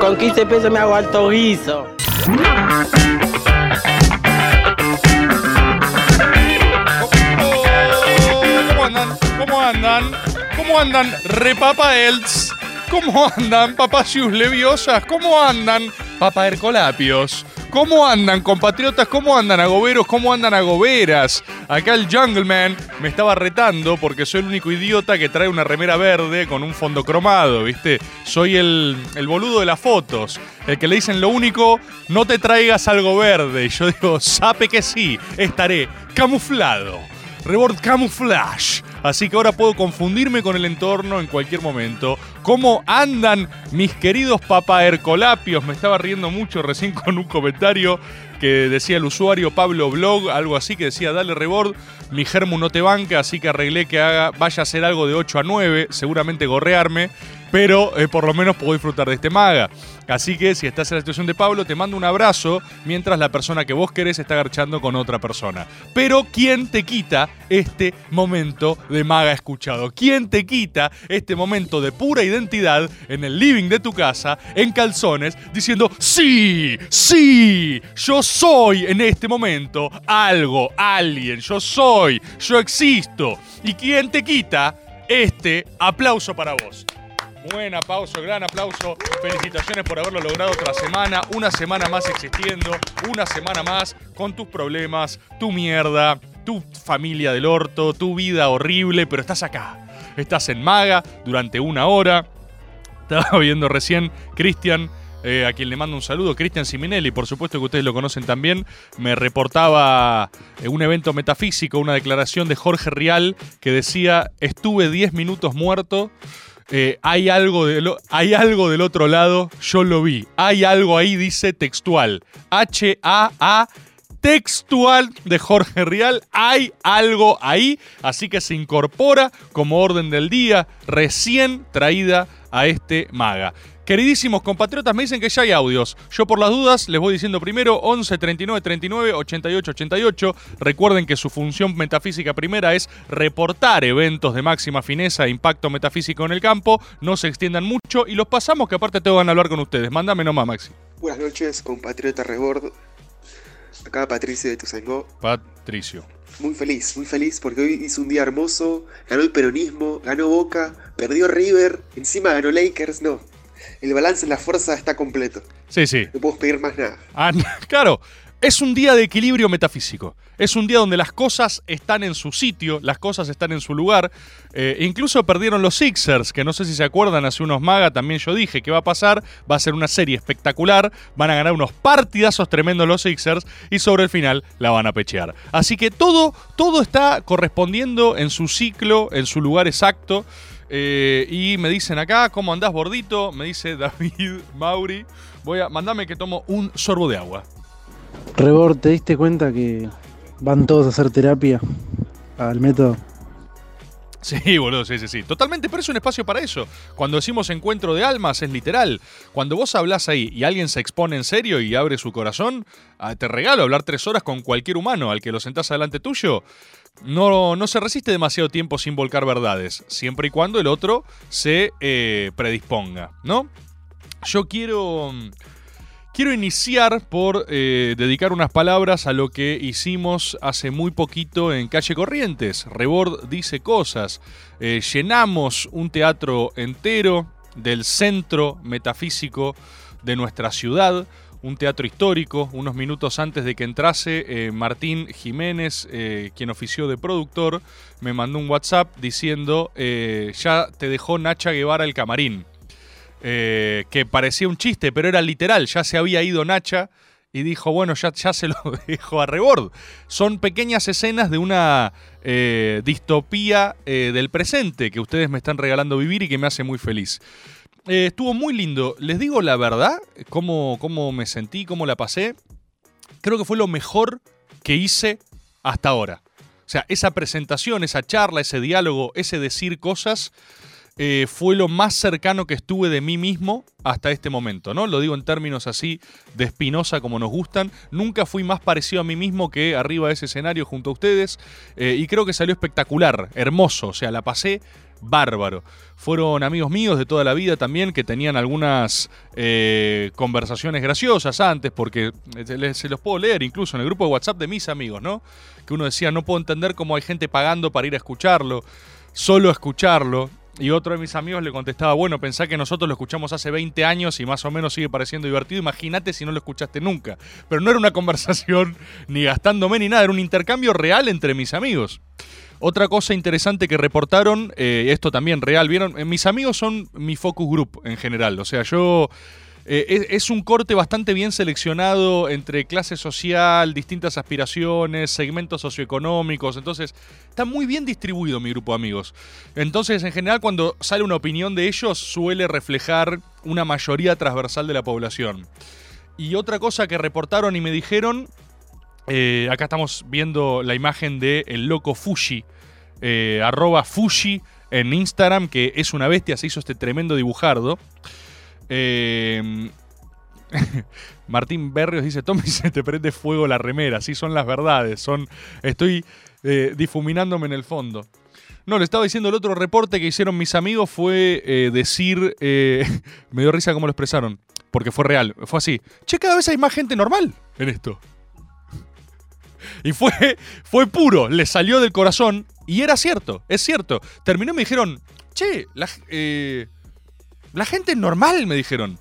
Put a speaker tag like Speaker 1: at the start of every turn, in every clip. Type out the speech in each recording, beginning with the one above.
Speaker 1: Con 15 pesos me hago alto guiso.
Speaker 2: ¿Cómo andan? ¿Cómo andan? ¿Cómo andan? Repapa Elts. ¿Cómo andan, papacius leviosas? ¿Cómo andan, papa Hercolapios? ¿Cómo andan, compatriotas? ¿Cómo andan, agoberos? ¿Cómo andan, agoberas? Acá el Jungleman me estaba retando porque soy el único idiota que trae una remera verde con un fondo cromado, ¿viste? Soy el, el boludo de las fotos. El que le dicen lo único, no te traigas algo verde. Y yo digo, sape que sí, estaré camuflado. Rebord Camouflage. Así que ahora puedo confundirme con el entorno en cualquier momento. ¿Cómo andan mis queridos papaercolapios? Me estaba riendo mucho recién con un comentario que decía el usuario Pablo Blog, algo así, que decía, dale Rebord, mi germu no te banca, así que arreglé que haga, vaya a hacer algo de 8 a 9, seguramente gorrearme, pero eh, por lo menos puedo disfrutar de este maga. Así que si estás en la situación de Pablo, te mando un abrazo mientras la persona que vos querés está garchando con otra persona. Pero ¿quién te quita este momento de maga escuchado? ¿Quién te quita este momento de pura identidad en el living de tu casa, en calzones, diciendo, sí, sí, yo soy en este momento algo, alguien, yo soy, yo existo. ¿Y quién te quita este aplauso para vos? Buen aplauso, gran aplauso. Felicitaciones por haberlo logrado otra semana. Una semana más existiendo. Una semana más con tus problemas, tu mierda, tu familia del orto, tu vida horrible, pero estás acá. Estás en Maga durante una hora. Estaba viendo recién Cristian. eh, a quien le mando un saludo, Cristian Siminelli, por supuesto que ustedes lo conocen también, me reportaba eh, un evento metafísico, una declaración de Jorge Rial que decía, estuve 10 minutos muerto, eh, hay, algo hay algo del otro lado, yo lo vi. Hay algo ahí, dice textual. H-A-A textual de Jorge Rial. Hay algo ahí, así que se incorpora como orden del día, recién traída a este maga. Queridísimos compatriotas, me dicen que ya hay audios. Yo por las dudas les voy diciendo primero 11 39 39 88 88. Recuerden que su función metafísica primera es reportar eventos de máxima fineza e impacto metafísico en el campo. No se extiendan mucho y los pasamos que aparte tengo ganas de hablar con ustedes. Mándame nomás, Maxi.
Speaker 3: Buenas noches, compatriota Rebord. Acá Patricio de Tuzangó.
Speaker 2: Patricio.
Speaker 3: Muy feliz, muy feliz porque hoy hizo un día hermoso. Ganó el peronismo, ganó Boca, perdió River, encima ganó Lakers. No, el balance en la fuerza está completo.
Speaker 2: Sí, sí.
Speaker 3: No puedo pedir más nada.
Speaker 2: Ah, claro, es un día de equilibrio metafísico. Es un día donde las cosas están en su sitio, las cosas están en su lugar. Eh, incluso perdieron los Sixers, que no sé si se acuerdan, hace unos maga también yo dije que va a pasar. Va a ser una serie espectacular. Van a ganar unos partidazos tremendos los Sixers y sobre el final la van a pechear. Así que todo, todo está correspondiendo en su ciclo, en su lugar exacto. Eh, y me dicen acá, ¿cómo andás, gordito? Me dice David Mauri. Voy a, mandame que tomo un sorbo de agua.
Speaker 4: Rebor, ¿te diste cuenta que van todos a hacer terapia al método?
Speaker 2: Sí, boludo, sí, sí, sí. Totalmente, pero es un espacio para eso. Cuando decimos encuentro de almas, es literal. Cuando vos hablás ahí y alguien se expone en serio y abre su corazón, ah, te regalo hablar tres horas con cualquier humano al que lo sentás adelante tuyo. No, no se resiste demasiado tiempo sin volcar verdades, siempre y cuando el otro se eh, predisponga, ¿no? Yo quiero. Quiero iniciar por eh, dedicar unas palabras a lo que hicimos hace muy poquito en Calle Corrientes. Rebord dice cosas. Eh, llenamos un teatro entero del centro metafísico de nuestra ciudad, un teatro histórico. Unos minutos antes de que entrase, eh, Martín Jiménez, quien ofició de productor, me mandó un WhatsApp diciendo, ya te dejó Nacha Guevara el camarín. Eh, que parecía un chiste, pero era literal. Ya se había ido Nacha y dijo, bueno, ya, ya se lo dejo a rebord. Son pequeñas escenas de una eh, distopía eh, del presente que ustedes me están regalando vivir y que me hace muy feliz. Estuvo muy lindo. Les digo la verdad, cómo, cómo me sentí, cómo la pasé. Creo que fue lo mejor que hice hasta ahora. O sea, esa presentación, esa charla, ese diálogo, ese decir cosas, eh, fue lo más cercano que estuve de mí mismo hasta este momento, ¿no? Lo digo en términos así de espinosa como nos gustan. Nunca fui más parecido a mí mismo que arriba de ese escenario junto a ustedes. eh, y creo que salió espectacular, hermoso. O sea, la pasé bárbaro. Fueron amigos míos de toda la vida también que tenían algunas eh, conversaciones graciosas antes, porque se los puedo leer incluso en el grupo de WhatsApp de mis amigos, ¿no? Que uno decía, no puedo entender cómo hay gente pagando para ir a escucharlo, solo a escucharlo. Y otro de mis amigos le contestaba, bueno, pensá que nosotros lo escuchamos hace 20 años y más o menos sigue pareciendo divertido. Imagínate si no lo escuchaste nunca. Pero no era una conversación ni gastándome ni nada, era un intercambio real entre mis amigos. Otra cosa interesante que reportaron, eh, esto también real, vieron, Eh, mis amigos son mi focus group en general, o sea, yo... eh, es, un corte bastante bien seleccionado entre clase social, distintas aspiraciones, segmentos socioeconómicos, entonces está muy bien distribuido mi grupo de amigos. Entonces, en general, cuando sale una opinión de ellos, suele reflejar una mayoría transversal de la población. Y otra cosa que reportaron y me dijeron eh, acá estamos viendo la imagen de el loco Fushi, eh, arroba Fushi en Instagram, que es una bestia, se hizo este tremendo dibujardo. Eh, Martín Berrios dice, Tommy, se te prende fuego la remera, sí son las verdades, son, estoy eh, difuminándome en el fondo. No, le estaba diciendo el otro reporte que hicieron mis amigos fue eh, decir, me dio risa cómo lo expresaron, porque fue real, fue así, che, cada vez hay más gente normal en esto. Y fue, fue puro, le salió del corazón. Y era cierto, es cierto. Terminó y me dijeron, che, la, la gente normal, me dijeron.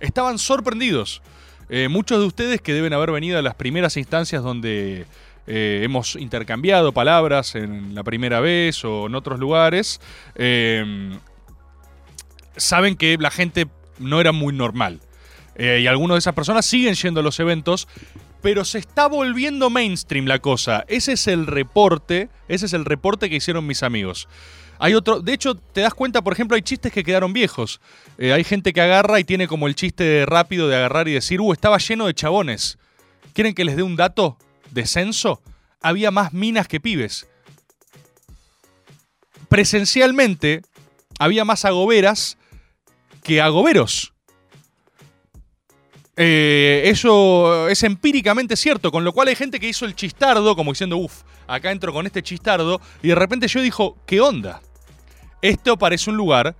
Speaker 2: Estaban sorprendidos. Eh, muchos de ustedes que deben haber venido a las primeras instancias donde eh, hemos intercambiado palabras en la primera vez o en otros lugares, eh, saben que la gente no era muy normal. Y algunas de esas personas siguen yendo a los eventos, pero se está volviendo mainstream la cosa. Ese es el reporte, ese es el reporte que hicieron mis amigos. Hay otro, de hecho, te das cuenta, por ejemplo, hay chistes que quedaron viejos. Eh, hay gente que agarra y tiene como el chiste rápido de agarrar y decir, uh, estaba lleno de chabones. ¿Quieren que les dé un dato de censo? Había más minas que pibes. Presencialmente, había más agoberas que agoberos. Eh, eso es empíricamente cierto, con lo cual hay gente que hizo el chistardo, como diciendo, uff, acá entro con este chistardo, y de repente yo dijo, ¿qué onda? Esto parece un lugar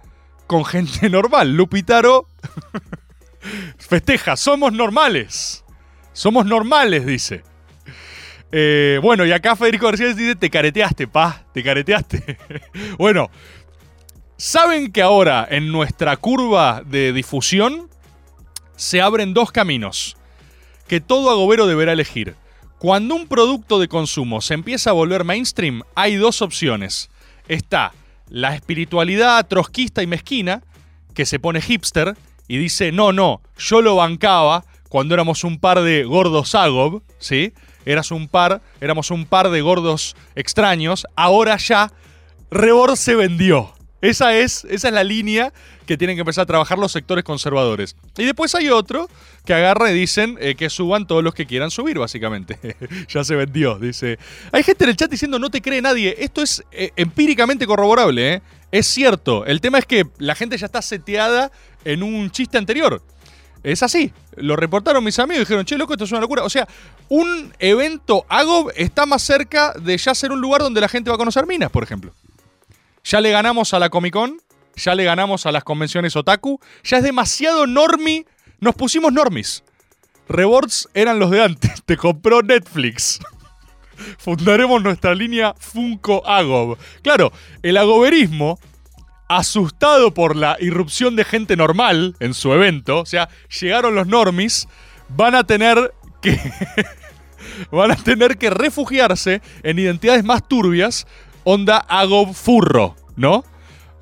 Speaker 2: con gente normal. Lupitaro festeja, somos normales. Somos normales, dice. Eh, bueno, y acá Federico García dice, te careteaste, pa, te careteaste. bueno, ¿saben que ahora en nuestra curva de difusión se abren dos caminos que todo agobero deberá elegir. Cuando un producto de consumo se empieza a volver mainstream, hay dos opciones. Está la espiritualidad trotskista y mezquina, que se pone hipster y dice, no, no, yo lo bancaba cuando éramos un par de gordos agob, ¿sí? Eras un par, éramos un par de gordos extraños, ahora ya Rebord se vendió. Esa es, esa es la línea que tienen que empezar a trabajar los sectores conservadores. Y después hay otro que agarra y dicen eh, que suban todos los que quieran subir, básicamente. ya se vendió, dice. Hay gente en el chat diciendo no te cree nadie. Esto es eh, empíricamente corroborable, ¿eh? Es cierto. El tema es que la gente ya está seteada en un chiste anterior. Es así. Lo reportaron mis amigos y dijeron, che, loco, esto es una locura. O sea, un evento AGOB está más cerca de ya ser un lugar donde la gente va a conocer minas, por ejemplo. Ya le ganamos a la Comic Con, ya le ganamos a las convenciones otaku, ya es demasiado normi. Nos pusimos normis. Rewards eran los de antes, te compró Netflix. Fundaremos nuestra línea Funko Agob. Claro, el agoberismo, asustado por la irrupción de gente normal en su evento, o sea, llegaron los normis, van a tener que. van a tener que refugiarse en identidades más turbias onda Agob furro, ¿no?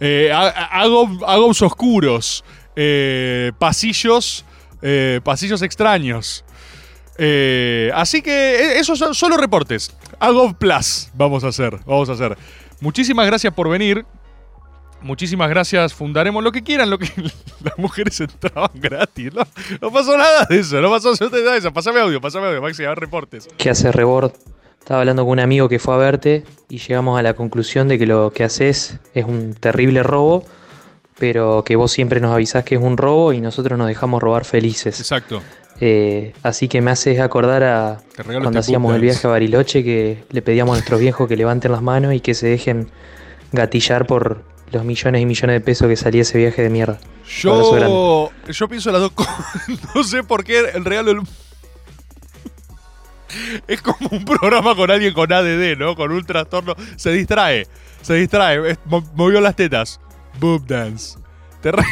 Speaker 2: Eh, Agob- Agobs oscuros, eh, pasillos, eh, pasillos extraños. Eh, así que eh, esos son solo reportes. Agob Plus vamos a hacer, vamos a hacer. Muchísimas gracias por venir. Muchísimas gracias, fundaremos lo que quieran, lo que las mujeres entraban gratis. No, pasó nada de eso, no pasó nada de eso. Pásame audio, pásame audio, Maxi, a ver reportes.
Speaker 5: ¿Qué hace Rebord? Estaba hablando con un amigo que fue a verte y llegamos a la conclusión de que lo que haces es un terrible robo, pero que vos siempre nos avisás que es un robo y nosotros nos dejamos robar felices.
Speaker 2: Exacto.
Speaker 5: Eh, así que me haces acordar a cuando
Speaker 2: este
Speaker 5: hacíamos el viaje a Bariloche que le pedíamos a nuestros viejos que levanten las manos y que se dejen gatillar por los millones y millones de pesos que salía ese viaje de mierda.
Speaker 2: Yo, yo pienso las dos cosas. No sé por qué el regalo del- Es como un programa con alguien con ADD, ¿no? Con un trastorno. Se distrae. Se distrae. movió las tetas. Boob dance. Te, re-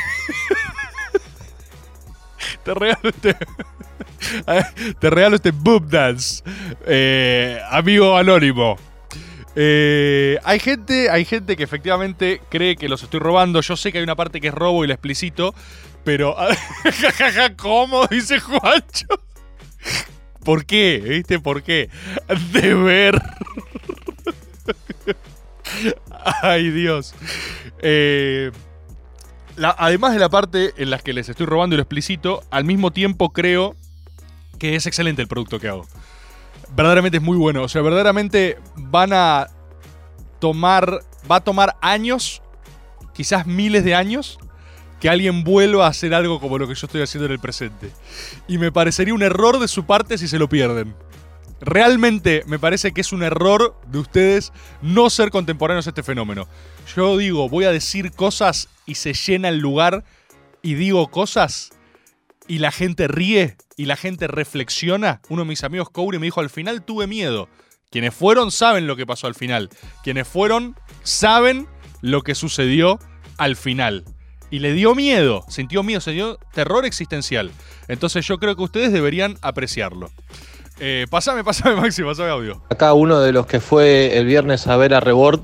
Speaker 2: Te regalo este. Te regalo este boob dance. Eh, amigo anónimo. Eh, hay gente, hay gente que efectivamente cree que los estoy robando. Yo sé que hay una parte que es robo y la explicito, pero ¿cómo? Dice Juancho. ¿Por qué? ¿Viste? ¿Por qué? De ver. Ay, Dios. Eh, además de la parte en la que les estoy robando y lo explicito, al mismo tiempo creo que es excelente el producto que hago. Verdaderamente es muy bueno. O sea, verdaderamente van a tomar. Va a tomar años, quizás miles de años, que alguien vuelva a hacer algo como lo que yo estoy haciendo en el presente. Y me parecería un error de su parte si se lo pierden. Realmente me parece que es un error de ustedes no ser contemporáneos a este fenómeno. Yo digo, voy a decir cosas y se llena el lugar y digo cosas y la gente ríe y la gente reflexiona. Uno de mis amigos Couri me dijo, al final tuve miedo. Quienes fueron saben lo que pasó al final. Quienes fueron saben lo que sucedió al final. Y le dio miedo, sintió miedo, se dio terror existencial. Entonces yo creo que ustedes deberían apreciarlo. Eh, pasame, pasame, Maxi, pasame audio.
Speaker 6: Acá uno de los que fue el viernes a ver a Rebord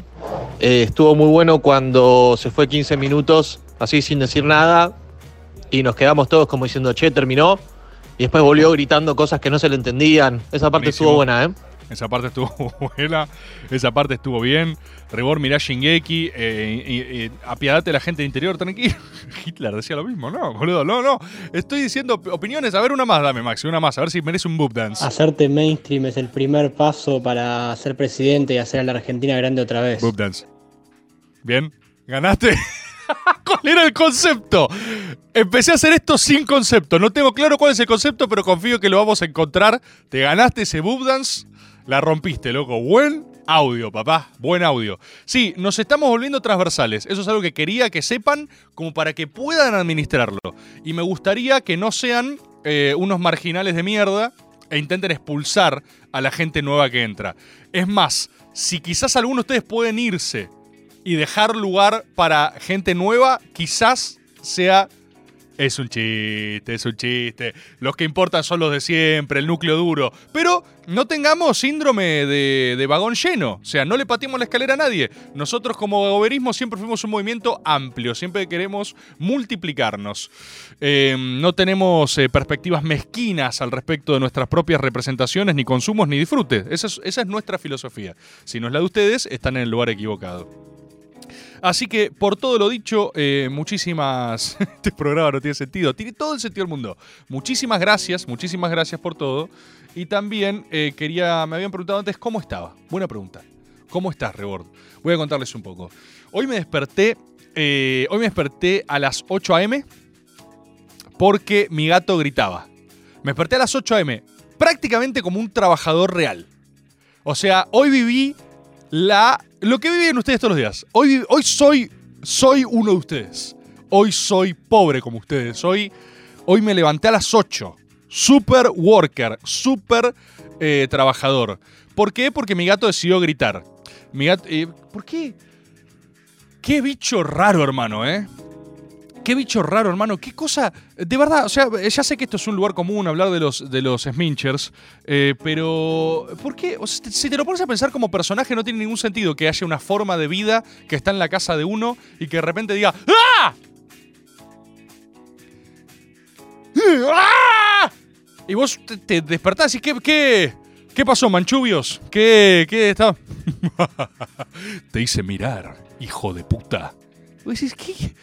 Speaker 6: eh, estuvo muy bueno cuando se fue 15 minutos así sin decir nada y nos quedamos todos como diciendo, che, terminó. Y después volvió gritando cosas que no se le entendían. Esa parte
Speaker 2: Buenísimo.
Speaker 6: estuvo buena, ¿eh?
Speaker 2: Esa parte estuvo buena, esa parte estuvo bien. Rebor, mirá Shingeki, eh, apiadate a la gente del interior, tranquilo. Hitler decía lo mismo, no, boludo, no, no. Estoy diciendo op- opiniones, a ver una más, dame Maxi, una más, a ver si merece un boob dance.
Speaker 7: Hacerte mainstream es el primer paso para ser presidente y hacer a la Argentina grande otra vez.
Speaker 2: Boob dance. Bien, ganaste. ¿Cuál era el concepto? Empecé a hacer esto sin concepto. No tengo claro cuál es el concepto, pero confío que lo vamos a encontrar. Te ganaste ese boob dance. La rompiste, loco. Buen audio, papá. Buen audio. Sí, nos estamos volviendo transversales. Eso es algo que quería que sepan como para que puedan administrarlo. Y me gustaría que no sean eh, unos marginales de mierda e intenten expulsar a la gente nueva que entra. Es más, si quizás algunos de ustedes pueden irse y dejar lugar para gente nueva, quizás sea... Es un chiste, es un chiste. Los que importan son los de siempre, el núcleo duro. Pero no tengamos síndrome de, de vagón lleno. O sea, no le pateemos la escalera a nadie. Nosotros como goberismo siempre fuimos un movimiento amplio. Siempre queremos multiplicarnos. Eh, no tenemos eh, perspectivas mezquinas al respecto de nuestras propias representaciones, ni consumos, ni disfrutes. Esa es, esa es nuestra filosofía. Si no es la de ustedes, están en el lugar equivocado. Así que, por todo lo dicho, eh, muchísimas. Este programa no tiene sentido. Tiene todo el sentido del mundo. Muchísimas gracias, muchísimas gracias por todo. Y también eh, quería. Me habían preguntado antes cómo estaba. Buena pregunta. ¿Cómo estás, Rebord? Voy a contarles un poco. Hoy me desperté. eh, hoy me desperté a las 8 a.m. porque mi gato gritaba. Me desperté a las 8 a.m. prácticamente como un trabajador real. O sea, hoy viví la lo que viven ustedes todos los días. Hoy, hoy soy soy uno de ustedes. Hoy soy pobre como ustedes. Hoy, hoy me levanté a las 8. Super worker, super eh, trabajador. ¿Por qué? Porque mi gato decidió gritar. Mi gato, eh, ¿Por qué? Qué bicho raro, hermano, ¿eh? Qué bicho raro, hermano. Qué cosa. De verdad, o sea, ya sé que esto es un lugar común hablar de los, de los Sminchers, eh, pero. ¿Por qué? O sea, si te lo pones a pensar como personaje, no tiene ningún sentido que haya una forma de vida que está en la casa de uno y que de repente diga. ¡Ah! ¡Ah! Y vos te, te despertás y ¿qué, qué, qué pasó, manchubios? ¿Qué, qué está? te hice mirar, hijo de puta. ¿qué,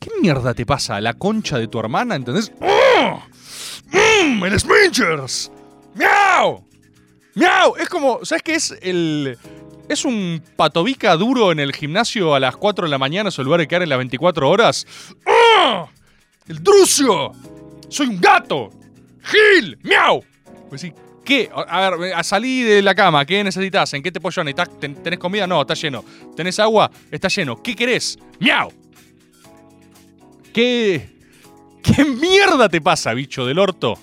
Speaker 2: ¿qué mierda te pasa? ¿La concha de tu hermana? ¿Entendés? ¡Mmm! ¡El Smingers! ¡Miau! ¡Miau! Es como, ¿sabes qué es el... Es un patobica duro en el gimnasio a las 4 de la mañana, en lugar de quedar en las 24 horas. ¡Oh! ¡El Drucio! ¡Soy un gato! ¡Gil! ¡Miau! Pues sí, ¿qué? A ver, a salí de la cama, ¿qué necesitas? ¿En qué te necesitas? ¿Ten- ¿Tenés comida? No, está lleno. ¿Tenés agua? Está lleno. ¿Qué querés? ¡Miau! ¿Qué. ¿Qué mierda te pasa, bicho del orto?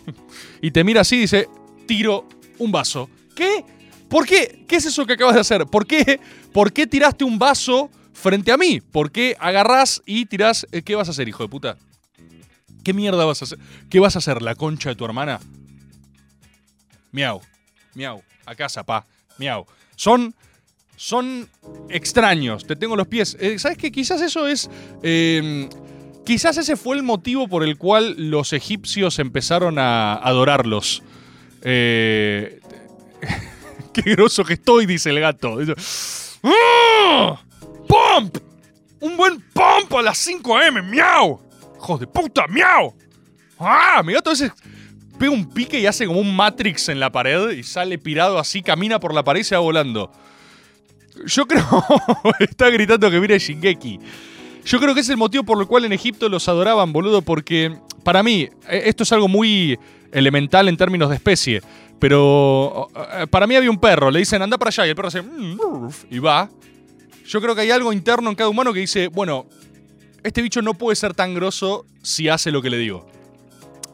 Speaker 2: Y te mira así y dice: Tiro un vaso. ¿Qué? ¿Por qué? ¿Qué es eso que acabas de hacer? ¿Por qué? ¿Por qué tiraste un vaso frente a mí? ¿Por qué agarrás y tirás? eh, ¿Qué vas a hacer, hijo de puta? ¿Qué mierda vas a hacer? ¿Qué vas a hacer, la concha de tu hermana? Miau, miau, a casa, pa, miau. Son, son extraños, te tengo los pies. Eh, ¿Sabes qué? Quizás eso es... eh, quizás ese fue el motivo por el cual los egipcios empezaron a adorarlos. Eh, qué groso que estoy, dice el gato. ¡Ah! ¡Pump! Un buen pump a las 5 am, miau. ¡Hijos de puta, miau! ¡Ah! Mi gato veces pega un pique y hace como un Matrix en la pared y sale pirado así, camina por la pared y se va volando. Yo creo. está gritando que mire Shingeki. Yo creo que es el motivo por el cual en Egipto los adoraban, boludo, porque para mí, eh, esto es algo muy elemental en términos de especie. Pero eh, para mí había un perro, le dicen anda para allá y el perro hace "Mm, ruf", y va. Yo creo que hay algo interno en cada humano que dice, bueno, este bicho no puede ser tan grosso si hace lo que le digo.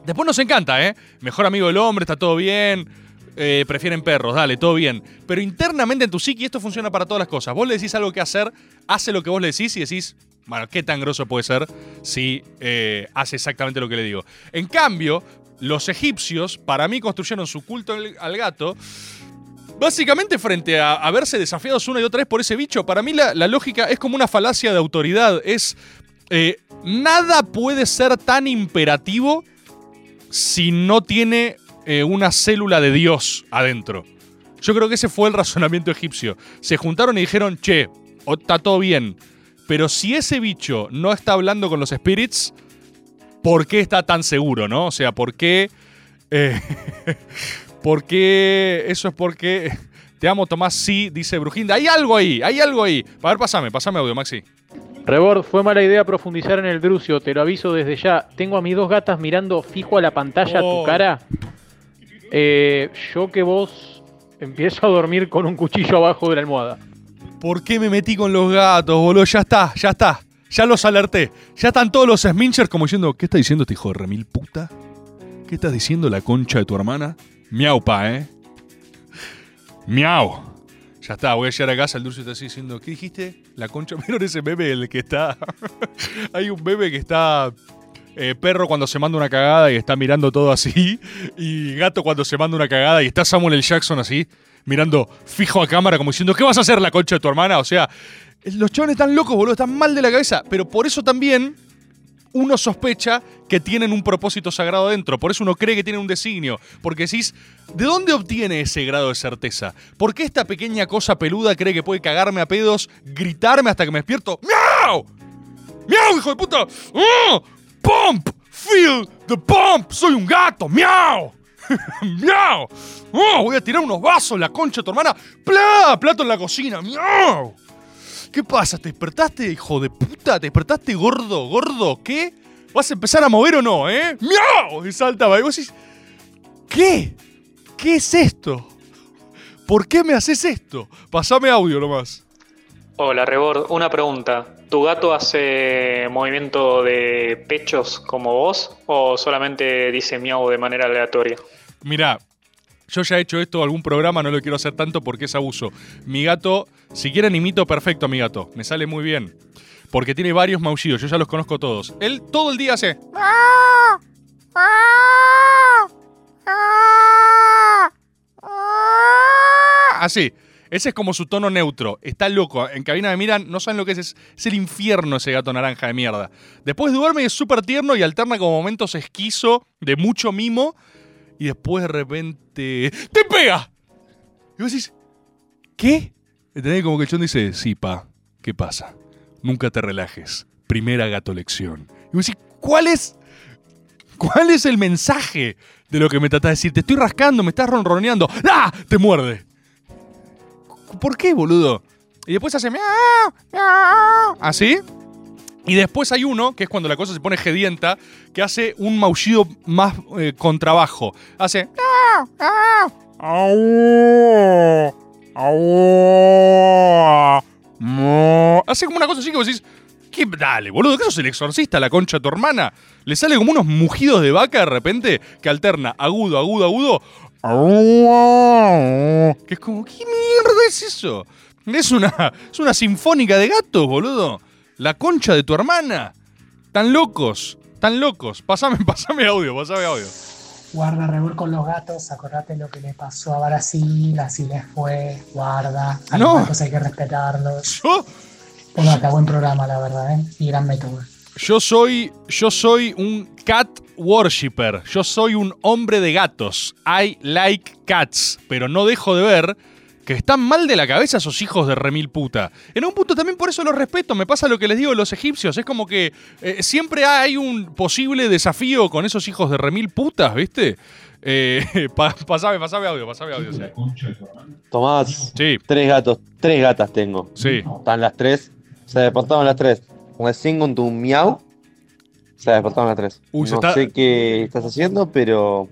Speaker 2: Después nos encanta, ¿eh? Mejor amigo del hombre, está todo bien. eh, prefieren perros, dale, todo bien. Pero internamente en tu psiqui esto funciona para todas las cosas. Vos le decís algo que hacer, hace lo que vos le decís y decís, bueno, ¿qué tan grosso puede ser si eh, hace exactamente lo que le digo? En cambio, los egipcios, para mí, construyeron su culto al, gato Básicamente frente a, a verse desafiados una y otra vez por ese bicho, para mí la, lógica es como una falacia de autoridad. Es. eh, nada puede ser tan imperativo si no tiene eh, una célula de Dios adentro. Yo creo que ese fue el razonamiento egipcio. Se juntaron y dijeron, che, está todo bien. Pero si ese bicho no está hablando con los spirits, ¿por qué está tan seguro, no? O sea, ¿por qué. eh, ¿Por qué? Eso es porque. Te amo, Tomás. Sí, dice Brujinda. Hay algo ahí, hay algo ahí. A ver, pasame, pasame audio, Maxi.
Speaker 8: Rebord, fue mala idea profundizar en el Drucio, te lo aviso desde ya. Tengo a mis dos gatas mirando fijo a la pantalla
Speaker 2: Oh.
Speaker 8: tu cara. Eh, yo que vos empiezo a dormir con un cuchillo abajo de la almohada.
Speaker 2: ¿Por qué me metí con los gatos, boludo? Ya está, ya está. Ya los alerté. Ya están todos los Sminchers como diciendo, ¿qué está diciendo este hijo de remil puta? ¿Qué estás diciendo la concha de tu hermana? Miau, pa, ¿eh? Miau. Ya está, voy a llegar a casa, el dulce está así diciendo, ¿qué dijiste? La concha, ¿vieron ese bebé el que está? Hay un bebé que está... eh, perro cuando se manda una cagada y está mirando todo así. Y gato cuando se manda una cagada y está Samuel L. Jackson así, mirando fijo a cámara como diciendo, ¿qué vas a hacer la concha de tu hermana? O sea, los chavales están locos, boludo, están mal de la cabeza. Pero por eso también uno sospecha que tienen un propósito sagrado dentro. Por eso uno cree que tienen un designio. Porque decís, ¿de dónde obtiene ese grado de certeza? ¿Por qué esta pequeña cosa peluda cree que puede cagarme a pedos, gritarme hasta que me despierto? ¡Miau! ¡Miau, hijo de puta! ¡Oh! ¡Pump! ¡Feel the pump! ¡Soy un gato! ¡Miau! ¡Miau! ¡Oh! Voy a tirar unos vasos, la concha de tu hermana. ¡Pla! Plato en la cocina. ¡Miau! ¿Qué pasa? ¿Te despertaste, hijo de puta? ¿Te despertaste gordo, gordo? ¿Qué? ¿Vas a empezar a mover o no, eh? ¡Miau! Y salta, va. Y vos decís, ¿qué? ¿Qué es esto? ¿Por qué me haces esto? Pasame audio nomás.
Speaker 9: Hola, Rebord. Una pregunta. ¿Tu gato hace movimiento de pechos como vos o solamente dice miau de manera aleatoria?
Speaker 2: Mirá, yo ya he hecho esto algún programa, no lo quiero hacer tanto porque es abuso. Mi gato, si quieren imito perfecto a mi gato, me sale muy bien. Porque tiene varios maullidos, yo ya los conozco todos. Él todo el día hace... Así. Ese es como su tono neutro. Está loco. En cabina me miran, no saben lo que es. Es, el infierno ese gato naranja de mierda. Después duerme y es súper tierno y alterna como momentos esquizo de mucho mimo. Y después de repente. ¡Te pega! Y vos decís. ¿Qué? ¿Entendés? Como que chon dice, sí, pa, ¿qué pasa? nunca te relajes. Primera gato lección. Y vos decís, ¿cuál es, ¿cuál es el mensaje de lo que me tratás de decir? Te estoy rascando, me estás ronroneando. ¡Ah! Te muerde. ¿Por qué, boludo? Y después hace así. Y después hay uno, que es cuando la cosa se pone gedienta, que hace un maullido más eh, con. Hace. Hace como una cosa así que vos decís. ¿Qué? Dale, boludo, ¿qué sos el exorcista, la concha de tu hermana? Le sale como unos mugidos de vaca de repente que alterna agudo, agudo, agudo. Que es como, ¿qué mierda es eso? Es una, es una sinfónica de gatos, boludo. La concha de tu hermana. Tan locos, tan locos. Pasame, pasame audio, pasame audio.
Speaker 10: Guarda, Rebor con los gatos, acordate lo que le pasó a Brasil, así les fue, guarda, a
Speaker 2: No.
Speaker 10: los gatos hay que respetarlos. Bueno, acá buen programa, la verdad, ¿eh? Y gran método.
Speaker 2: Yo soy, yo soy un cat worshipper. Yo soy un hombre de gatos. I like cats. Pero no dejo de ver que están mal de la cabeza esos hijos de remil puta. En un punto también por eso los respeto. Me pasa lo que les digo a los egipcios. Es como que eh, siempre hay un posible desafío con esos hijos de remil putas, ¿viste? Eh, pa- pasame, pasame audio, pasame audio. sí.
Speaker 11: Tomás, tres gatos, tres gatas tengo.
Speaker 2: Sí.
Speaker 11: Están las tres, se despertaron las tres. Recién con tu miau, se despertaron las tres.
Speaker 2: Uy, se
Speaker 11: no
Speaker 2: está-
Speaker 11: sé qué estás haciendo, pero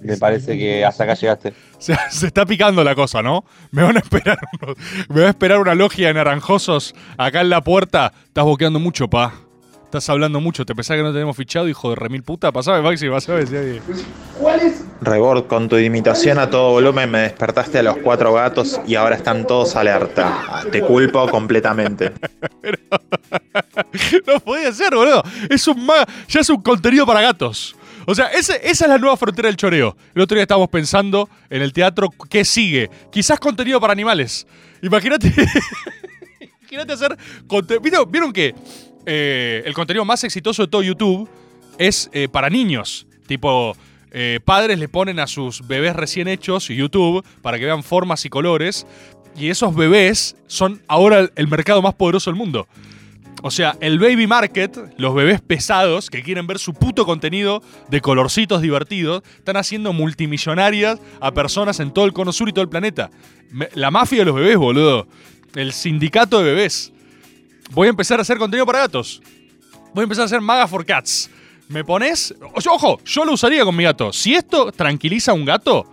Speaker 11: me parece que hasta acá llegaste.
Speaker 2: Se, se está picando la cosa, ¿no? Me van a esperar unos- me va a esperar una logia de naranjosos acá en la puerta. Estás boqueando mucho, pa. Estás hablando mucho. ¿Te pensás que no tenemos fichado, hijo de remil puta? Pasame, Maxi, pasame. si hay-
Speaker 12: ¿Cuál es? Rebord, con tu imitación a todo volumen me despertaste a los cuatro gatos y ahora están todos alerta. Te culpo completamente.
Speaker 2: No podía ser, boludo. Es un ma- ya es un contenido para gatos. O sea, ese- esa es la nueva frontera del choreo. El otro día estábamos pensando en el teatro qué sigue. Quizás contenido para animales. Imagínate. Imagínate hacer. ¿Vieron, vieron que eh, el contenido más exitoso de todo YouTube es eh, para niños? Tipo, eh, padres le ponen a sus bebés recién hechos YouTube para que vean formas y colores. Y esos bebés son ahora el- mercado más poderoso del mundo. O sea, el baby market, los bebés pesados que quieren ver su puto contenido de colorcitos divertidos, están haciendo multimillonarias a personas en todo el cono sur y todo el planeta. La mafia de los bebés, boludo. El sindicato de bebés. Voy a empezar a hacer contenido para gatos. Voy a empezar a hacer Maga for Cats. ¿Me pones? Ojo, yo lo usaría con mi gato. Si esto tranquiliza a un gato.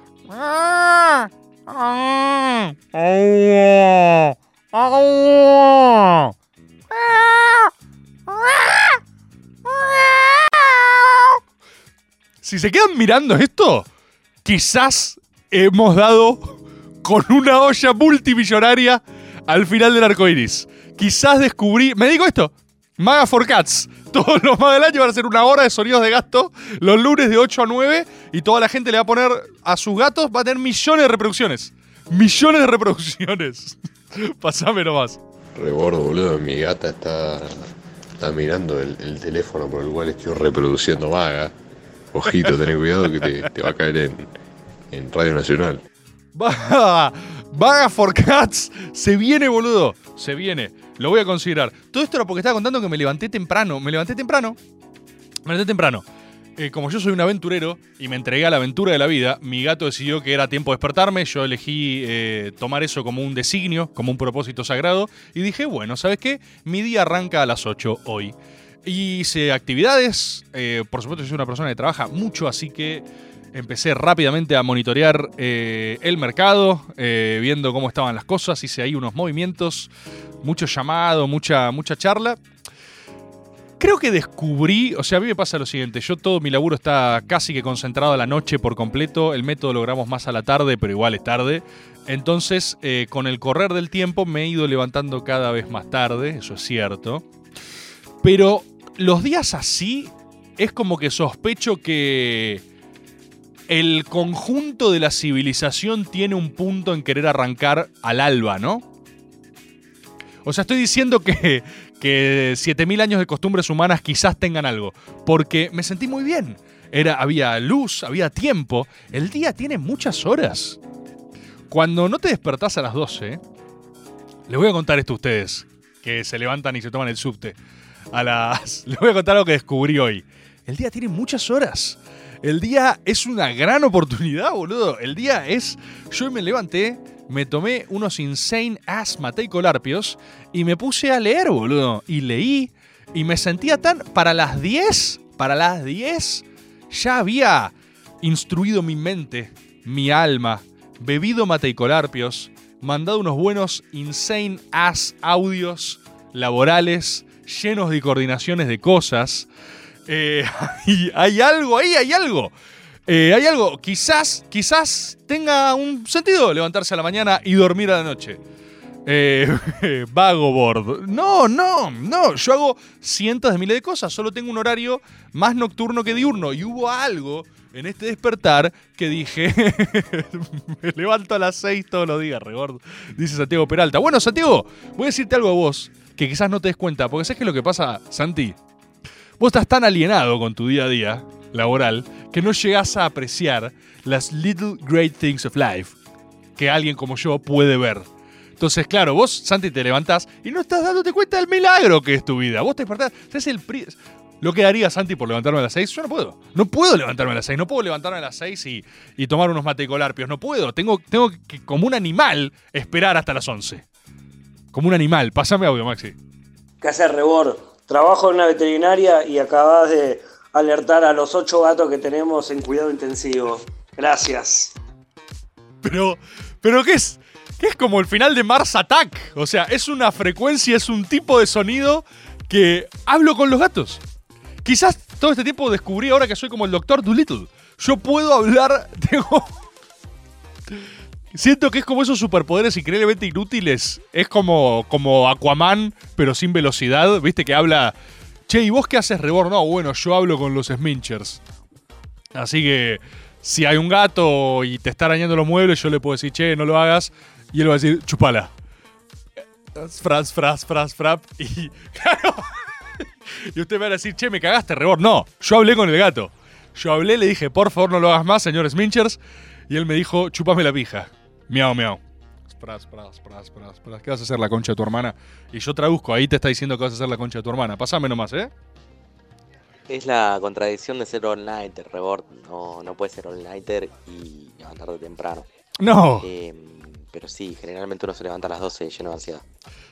Speaker 2: Si se quedan mirando esto, quizás hemos dado con una olla multimillonaria al final del arco iris. Quizás descubrí. Me digo esto: Maga for Cats. Todos los más del año van a ser una hora de sonidos de gato. Los lunes de 8 a 9. Y toda la gente le va a poner a sus gatos. Va a tener millones de reproducciones. Millones de reproducciones. Pasame nomás.
Speaker 13: Rebordo, boludo, mi gata está, está mirando el, el teléfono por el cual estoy reproduciendo vaga. Ojito, ten cuidado que te, te va a caer en, en Radio Nacional.
Speaker 2: Vaga, Vaga for Cats. Se viene, boludo. Se viene. Lo voy a considerar. Todo esto era porque estaba contando que me levanté temprano. Me levanté temprano. Me levanté temprano. Eh, como yo soy un aventurero y me entregué a la aventura de la vida, mi gato decidió que era tiempo de despertarme. Yo elegí eh, tomar eso como un designio, como un propósito sagrado. Y dije, bueno, ¿sabes qué? Mi día arranca a las 8 hoy. Hice actividades. eh, por supuesto, yo soy una persona que trabaja mucho, así que empecé rápidamente a monitorear el mercado, viendo cómo estaban las cosas. Hice ahí unos movimientos, mucho llamado, mucha, mucha charla. Creo que descubrí, o sea, a mí me pasa lo siguiente, yo todo mi laburo está casi que concentrado a la noche por completo, el método lo grabamos más a la tarde, pero igual es tarde. Entonces, eh, con el correr del tiempo me he ido levantando cada vez más tarde, eso es cierto. Pero los días así es como que sospecho que el conjunto de la civilización tiene un punto en querer arrancar al alba, ¿no? O sea, estoy diciendo que, que 7000 años de costumbres humanas quizás tengan algo, porque me sentí muy bien. Era, había luz, había tiempo. El día tiene muchas horas. Cuando no te despertás a las 12, les voy a contar esto a ustedes. que se levantan y se toman el subte. A las. Les voy a contar algo que descubrí hoy. El día tiene muchas horas. El día es una gran oportunidad, boludo. El día es. Yo me levanté, me tomé unos insane ass mateicolarpios y me puse a leer, boludo. Y leí y me sentía tan. Para las 10, para las 10, ya había instruido mi mente, mi alma, bebido mateicolarpios, mandado unos buenos insane ass audios laborales llenos de coordinaciones de cosas. Eh, hay algo ahí, hay algo. Eh, hay algo, quizás, quizás tenga un sentido levantarse a la mañana y dormir a la noche. Eh, vago board. No, no, no. Yo hago cientos de miles de cosas. Solo tengo un horario más nocturno que diurno. Y hubo algo en este despertar que dije, me levanto a las 6 todos los días, regord, dice Santiago Peralta. Bueno, Santiago, voy a decirte algo a vos que quizás no te des cuenta, porque ¿sabes qué es lo que pasa, Santi? Vos estás tan alienado con tu día a día laboral que no llegás a apreciar las little great things of life que alguien como yo puede ver. Entonces, claro, vos, Santi, te levantás y no estás dándote cuenta del milagro que es tu vida. Vos te despertás, es el lo que daría Santi por levantarme a las 6, yo no puedo. No puedo levantarme a las 6, no puedo levantarme a las 6 y, y tomar unos matecolarpios, no puedo. Tengo, tengo que, como un animal, esperar hasta las 11. Como un animal. Pásame audio, Maxi.
Speaker 14: ¿Qué haces, Rebord? Trabajo en una veterinaria y acabas de alertar a los ocho gatos que tenemos en cuidado intensivo. Gracias.
Speaker 2: Pero, pero ¿qué es? ¿Qué es como el final de Mars Attack? O sea, es una frecuencia, es un tipo de sonido que hablo con los gatos. Quizás todo este tiempo descubrí ahora que soy como el Doctor Dolittle. Yo puedo hablar, tengo... Siento que es como esos superpoderes increíblemente inútiles. Es como, como Aquaman, pero sin velocidad. ¿Viste? Que habla. Che, ¿y vos qué haces, Rebor? No, bueno, yo hablo con los Sminchers. Así que si hay un gato y te está arañando los muebles, yo le puedo decir, che, no lo hagas. Y él va a decir, chupala. Fras, fras, fras, frap. Y claro. y usted va a decir, che, me cagaste, Rebor. No, yo hablé con el gato. Yo hablé, le dije, por favor, no lo hagas más, señor Sminchers. Y él me dijo, chupame la pija. Miau, miau. Spras, spras, spras, spras, spras. ¿Qué vas a hacer la concha de tu hermana? Y yo traduzco, ahí te está diciendo que vas a hacer la concha de tu hermana. Pásame nomás, ¿eh?
Speaker 15: Es la contradicción de ser all-nighter, Rebord. No, no puede ser all-nighter y levantarte temprano.
Speaker 2: No.
Speaker 15: Eh, pero sí, generalmente uno se levanta a las 12 lleno de ansiedad.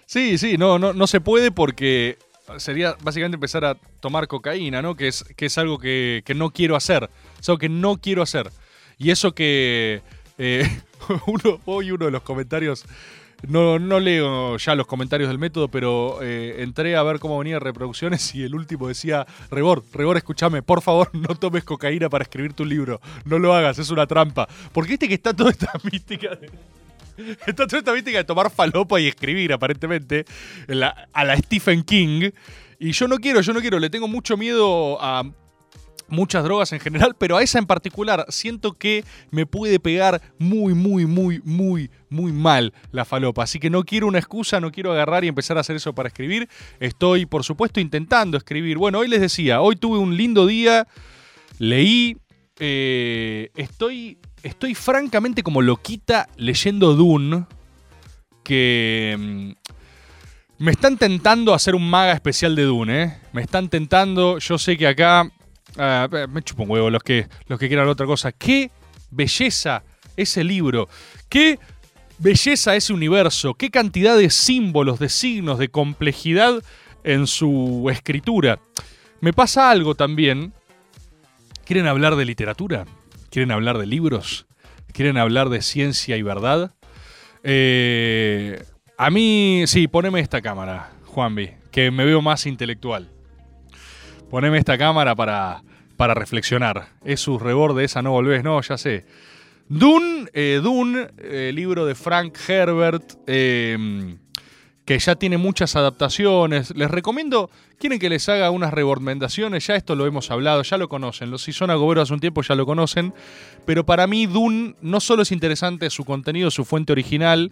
Speaker 2: Sí, sí, no, no, no se puede porque sería básicamente empezar a tomar cocaína, ¿no? Que es, que es algo que, que no quiero hacer. Es algo que no quiero hacer. Y eso que eh, hoy uno de los comentarios, no, no leo ya los comentarios del método, pero eh, entré a ver cómo venían reproducciones y el último decía, Rebor, Rebor, escúchame, por favor, no tomes cocaína para escribir tu libro. No lo hagas, es una trampa. Porque viste que está toda esta mística de... Está toda esta mística de tomar falopa y escribir, aparentemente, a la Stephen King. Y yo no quiero, yo no quiero, le tengo mucho miedo a muchas drogas en general, pero a esa en particular siento que me puede pegar muy, muy, muy, muy, muy mal la falopa. Así que no quiero una excusa, no quiero agarrar y empezar a hacer eso para escribir. Estoy, por supuesto, intentando escribir. Bueno, hoy les decía, hoy tuve un lindo día, leí, eh, estoy, estoy francamente como loquita leyendo Dune, que... mm, me están tentando hacer un maga especial de Dune, ¿eh? Me están tentando. Yo sé que acá. Ah, me chupo un huevo los que, los que quieran otra cosa. ¡Qué belleza ese libro! ¡Qué belleza ese universo! ¡Qué cantidad de símbolos, de signos, de complejidad en su escritura! Me pasa algo también. ¿Quieren hablar de literatura? ¿Quieren hablar de libros? ¿Quieren hablar de ciencia y verdad? Eh, a mí, sí, poneme esta cámara, Juanvi, que me veo más intelectual. Poneme esta cámara para, para reflexionar. Es su reborde, esa no volvés, no, ya sé. Dune, eh, Dune, eh, libro de Frank Herbert, eh, que ya tiene muchas adaptaciones. Les recomiendo, quieren que les haga unas recomendaciones, ya esto lo hemos hablado, ya lo conocen. Los si son agoberos hace un tiempo ya lo conocen. Pero para mí Dune no solo es interesante su contenido, su fuente original,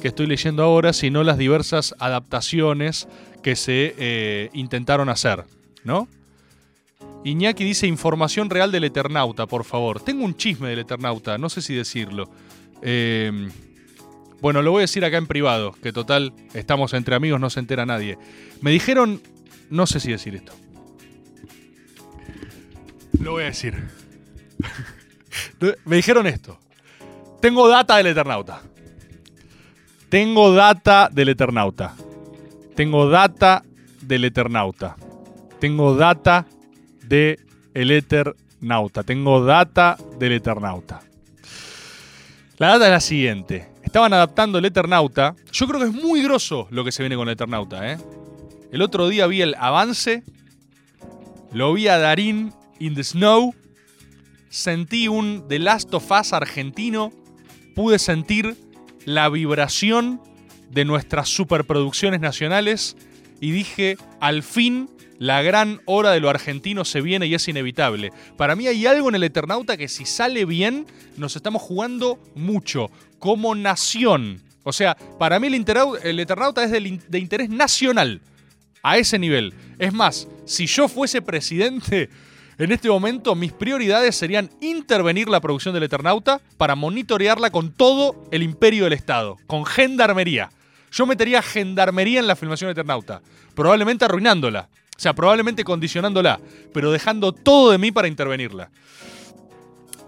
Speaker 2: que estoy leyendo ahora, sino las diversas adaptaciones que se eh, intentaron hacer, ¿no? Iñaki dice información real del Eternauta, por favor. Tengo un chisme del Eternauta, no sé si decirlo. Eh, Bueno, lo voy a decir acá en privado, que total, estamos entre amigos, no se entera nadie. Me dijeron, no sé si decir esto. Lo voy a decir. Me dijeron esto. Tengo data del Eternauta. Tengo data del Eternauta. Tengo data del Eternauta. Tengo data de el Eternauta. Tengo data del Eternauta. La data es la siguiente. Estaban adaptando el Eternauta. Yo creo que es muy grosso lo que se viene con el Eternauta, ¿eh? El otro día vi el avance. Lo vi a Darín in the Snow. Sentí un The Last of Us argentino. Pude sentir la vibración de nuestras superproducciones nacionales. Y dije, al fin la gran hora de lo argentino se viene y es inevitable. Para mí hay algo en el Eternauta que si sale bien, nos estamos jugando mucho como nación. O sea, para mí el, Eternauta es de interés nacional. A ese nivel. Es más, si yo fuese presidente, en este momento mis prioridades serían intervenir la producción del Eternauta para monitorearla con todo el imperio del Estado, con gendarmería. Yo metería gendarmería en la filmación Eternauta, probablemente arruinándola, sea, probablemente condicionándola, pero dejando todo de mí para intervenirla.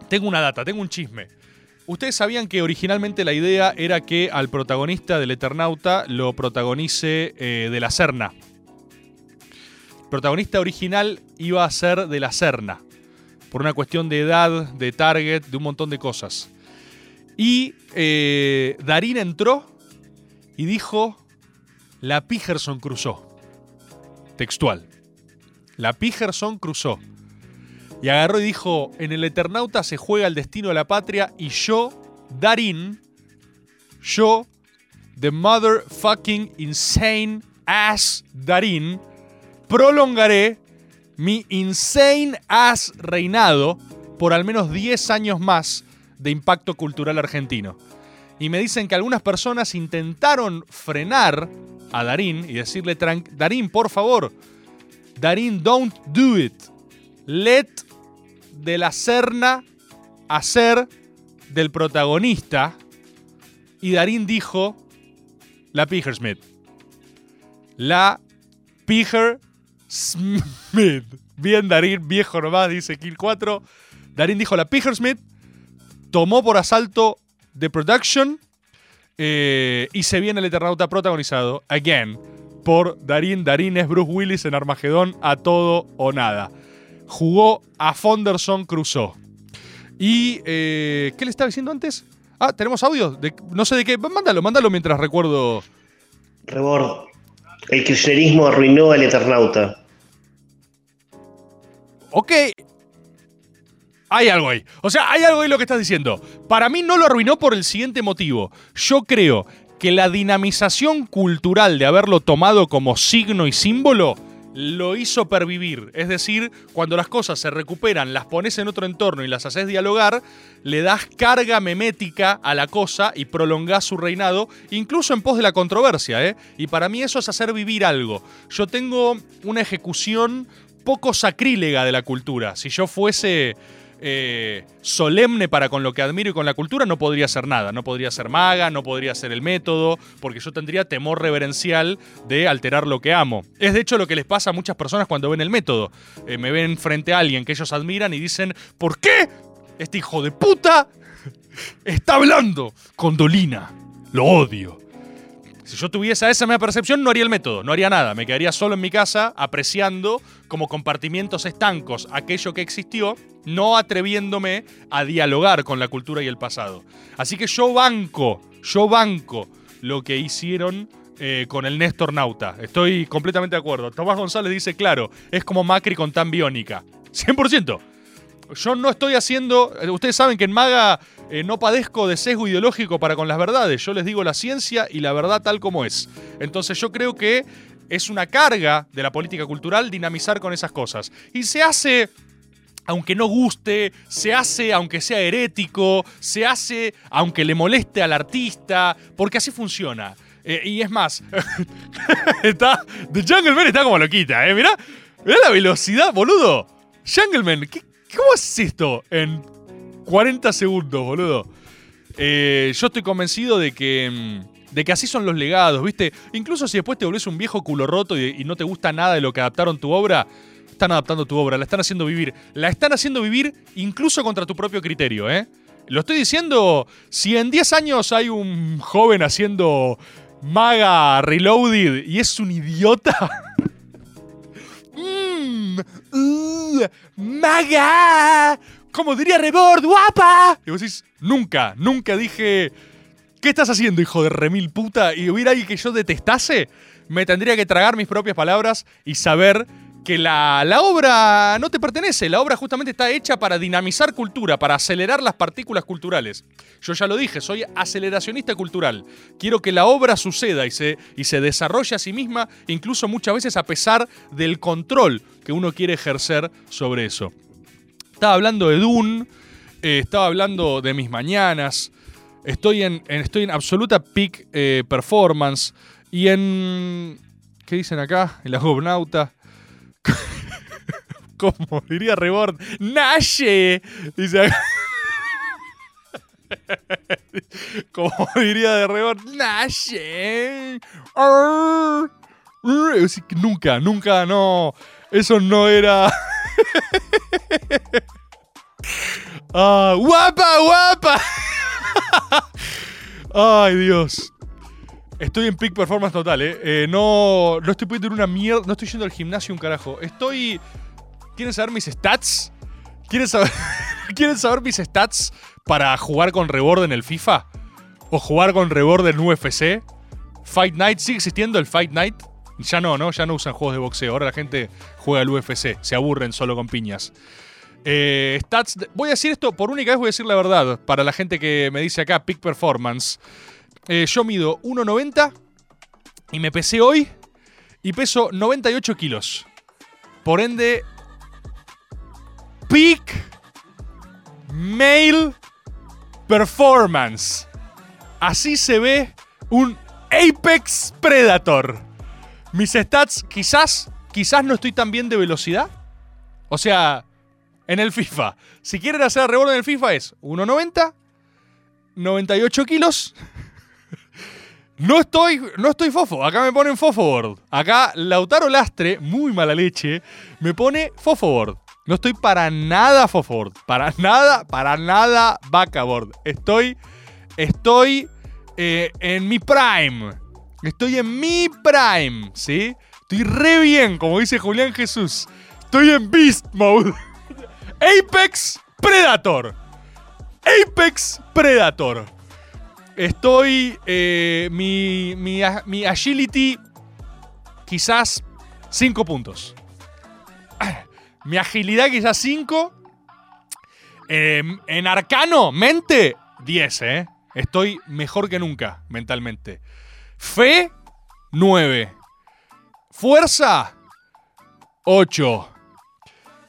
Speaker 2: Tengo una data, tengo un chisme. Ustedes sabían que originalmente la idea era que al protagonista del Eternauta lo protagonice eh, de la Serna. El protagonista original iba a ser de la Serna. Por una cuestión de edad, de target, de un montón de cosas. Y eh, Darín entró y dijo: La Pigerson cruzó. Textual. La Pigerson cruzó. Y agarró y dijo: En el Eternauta se juega el destino de la patria y yo, Darín, yo, the motherfucking insane ass Darín, prolongaré mi insane ass reinado por al menos 10 años más de impacto cultural argentino. Y me dicen que algunas personas intentaron frenar a Darín y decirle, "Tran- Darín, por favor, Darín, don't do it. Let de la Serna hacer del protagonista. Y Darín dijo, la Piger Smith. La Piger Smith. Bien, Darín, viejo nomás, dice Kill 4. Darín dijo la Piger Smith. Tomó por asalto The Production. Eh, y se viene el Eternauta protagonizado, again, por Darín. Darín es Bruce Willis en Armagedón a todo o nada. Jugó a Fonderson Crusoe. Y. eh, ¿Qué le estaba diciendo antes? Ah, tenemos audio. De- no sé de qué. Mándalo, mándalo mientras recuerdo.
Speaker 16: Rebord, el kirchnerismo arruinó al Eternauta.
Speaker 2: Ok. Hay algo ahí. O sea, hay algo ahí lo que estás diciendo. Para mí no lo arruinó por el siguiente motivo. Yo creo que la dinamización cultural de haberlo tomado como signo y símbolo lo hizo pervivir. Es decir, cuando las cosas se recuperan, las pones en otro entorno y las haces dialogar, le das carga memética a la cosa y prolongás su reinado, incluso en pos de la controversia. ¿eh? Y para mí eso es hacer vivir algo. Yo tengo una ejecución poco sacrílega de la cultura. Si yo fuese eh, solemne para con lo que admiro y con la cultura, no podría ser nada. No podría ser maga, no podría ser el método, porque yo tendría temor reverencial de alterar lo que amo. Es de hecho lo que les pasa a muchas personas cuando ven el método. Eh, me ven frente a alguien que ellos admiran y dicen, ¿por qué este hijo de puta está hablando con Dolina? Lo odio. Si yo tuviese esa misma percepción, no haría el método, no haría nada. Me quedaría solo en mi casa apreciando como compartimientos estancos aquello que existió, no atreviéndome a dialogar con la cultura y el pasado. Así que yo banco, yo banco lo que hicieron eh, con el Néstor Nauta. Estoy completamente de acuerdo. Tomás González dice, claro, es como Macri con tan biónica. 100%. Yo no estoy haciendo. eh, Ustedes saben que en Maga eh, no padezco de sesgo ideológico para con las verdades. Yo les digo la ciencia y la verdad tal como es. Entonces yo creo que es una carga de la política cultural dinamizar con esas cosas. Y se hace. Aunque no guste, se hace aunque sea herético, se hace aunque le moleste al artista, porque así funciona. Eh, y es más, está, The Jungleman está como loquita, ¿eh? Mirá, mirá la velocidad, boludo. Jungleman, ¿qué, ¿cómo es esto en 40 segundos, boludo? Eh, yo estoy convencido de que, mm, de que así son los legados, ¿viste? Incluso si después te volvés un viejo culo roto y, no te gusta nada de lo que adaptaron tu obra, están adaptando tu obra, la están haciendo vivir. La están haciendo vivir incluso contra tu propio criterio, ¿eh? Lo estoy diciendo, si en 10 años hay un joven haciendo Maga Reloaded y es un idiota. Mmm, uh, ¡Maga! Como diría Rebord, guapa. Y vos decís, nunca, nunca dije. ¿Qué estás haciendo, hijo de remil puta? Y hubiera alguien que yo detestase, me tendría que tragar mis propias palabras y saber que la, la obra no te pertenece. La obra justamente está hecha para dinamizar cultura, para acelerar las partículas culturales. Yo ya lo dije, soy aceleracionista cultural. Quiero que la obra suceda y se, y se desarrolle a sí misma, incluso muchas veces a pesar del control que uno quiere ejercer sobre eso. Estaba hablando de Dune, eh, estaba hablando de mis mañanas. Estoy en, estoy en absoluta peak eh, performance. Y en. ¿Qué dicen acá? En la Gobnauta. Como diría Rebord, ¡Naye! Dice acá. Como diría de Rebord, ¡Naye! Nunca, nunca, no. Eso no era. Ah, ¡Guapa, guapa! Ay, Dios. Estoy en peak performance total, ¿eh? Eh, no, no estoy pudiendo una mierda. No estoy yendo al gimnasio un carajo. Estoy. ¿Quieren saber mis stats? ¿Quieren saber, ¿Quieren saber mis stats para jugar con Rebord en el FIFA? ¿O jugar con Rebord en UFC? ¿Fight Night? ¿Sigue existiendo el Fight Night? Ya no, ¿no? Ya no usan juegos de boxeo. Ahora la gente juega al UFC. Se aburren solo con piñas. Eh, stats. voy a decir esto, por única vez voy a decir la verdad. Para la gente que me dice acá, peak performance. Eh, yo mido 1,90 y me pesé hoy y peso 98 kilos. Por ende, peak male performance. Así se ve un Apex Predator. Mis stats, quizás, quizás no estoy tan bien de velocidad. O sea, en el FIFA. Si quieren hacer reborde en el FIFA es 1,90, 98 kilos. No estoy, no estoy fofo. Acá me ponen fofoboard. Acá Lautaro Lastre, muy mala leche, me pone fofoboard. No estoy para nada fofoboard. Para nada, para nada vacaboard. Estoy, estoy eh, en mi prime. Estoy en mi prime, ¿sí? Estoy re bien, como dice Julián Jesús. Estoy en beast mode. Apex Predator. Apex Predator. Estoy. eh, mi, mi, mi agility. Quizás 5 puntos. Mi agilidad quizás 5. en arcano, mente, 10, ¿eh? Estoy mejor que nunca mentalmente. Fe, 9. Fuerza, 8.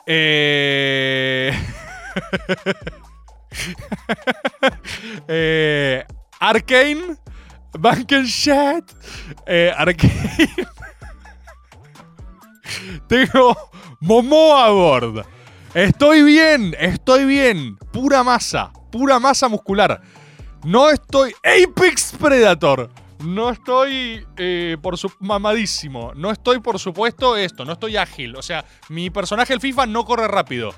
Speaker 2: Eh... eh, Arcane, Bankenshad, eh, Arcane. Tengo Momoa a. Estoy bien, estoy bien. Pura masa, pura masa muscular. No estoy. Apex Predator. No estoy eh, por su mamadísimo. No estoy, por supuesto, esto. No estoy ágil. O sea, mi personaje el FIFA no corre rápido.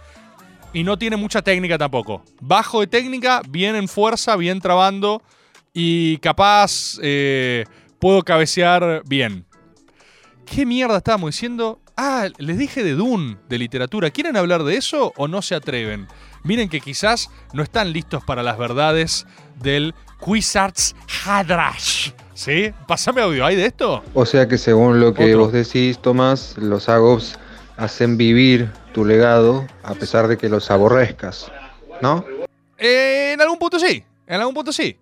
Speaker 2: Y no tiene mucha técnica tampoco. Bajo de técnica, bien en fuerza, bien trabando. Y capaz eh, puedo cabecear bien. ¿Qué mierda estábamos diciendo? Ah, les dije de Dune, de literatura. ¿Quieren hablar de eso o no se atreven? Miren que quizás no están listos para las verdades del Quizarts Hadrash. ¿Sí? Pásame audio, ¿hay de esto?
Speaker 17: O sea que según lo que
Speaker 2: Otro.
Speaker 17: vos decís, Tomás, los Agops hacen vivir tu legado a pesar de que los aborrezcas, ¿no?
Speaker 2: Eh, en algún punto sí, en algún punto sí.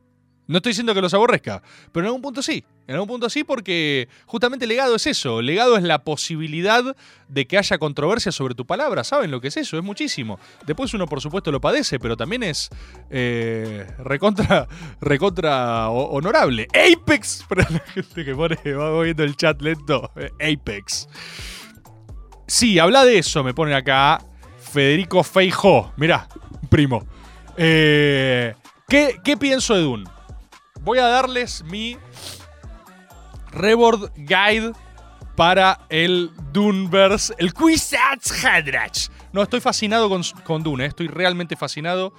Speaker 2: No estoy diciendo que los aborrezca, pero en algún punto sí. En algún punto sí porque justamente legado es eso. Legado es la posibilidad de que haya controversia sobre tu palabra. ¿Saben lo que es eso? Es muchísimo. Después uno por supuesto lo padece, pero también es eh, recontra, recontra ho- honorable. Apex, para la gente que pone, va viendo el chat lento. Apex. Sí, habla de eso, me ponen acá. Federico Feijó. Mirá, primo. Eh, ¿Qué, qué pienso de Dune? Voy a darles mi Reboard Guide para el Duneverse, el Kwisatz Haderach. No, estoy fascinado con, con Dune, eh, estoy realmente fascinado.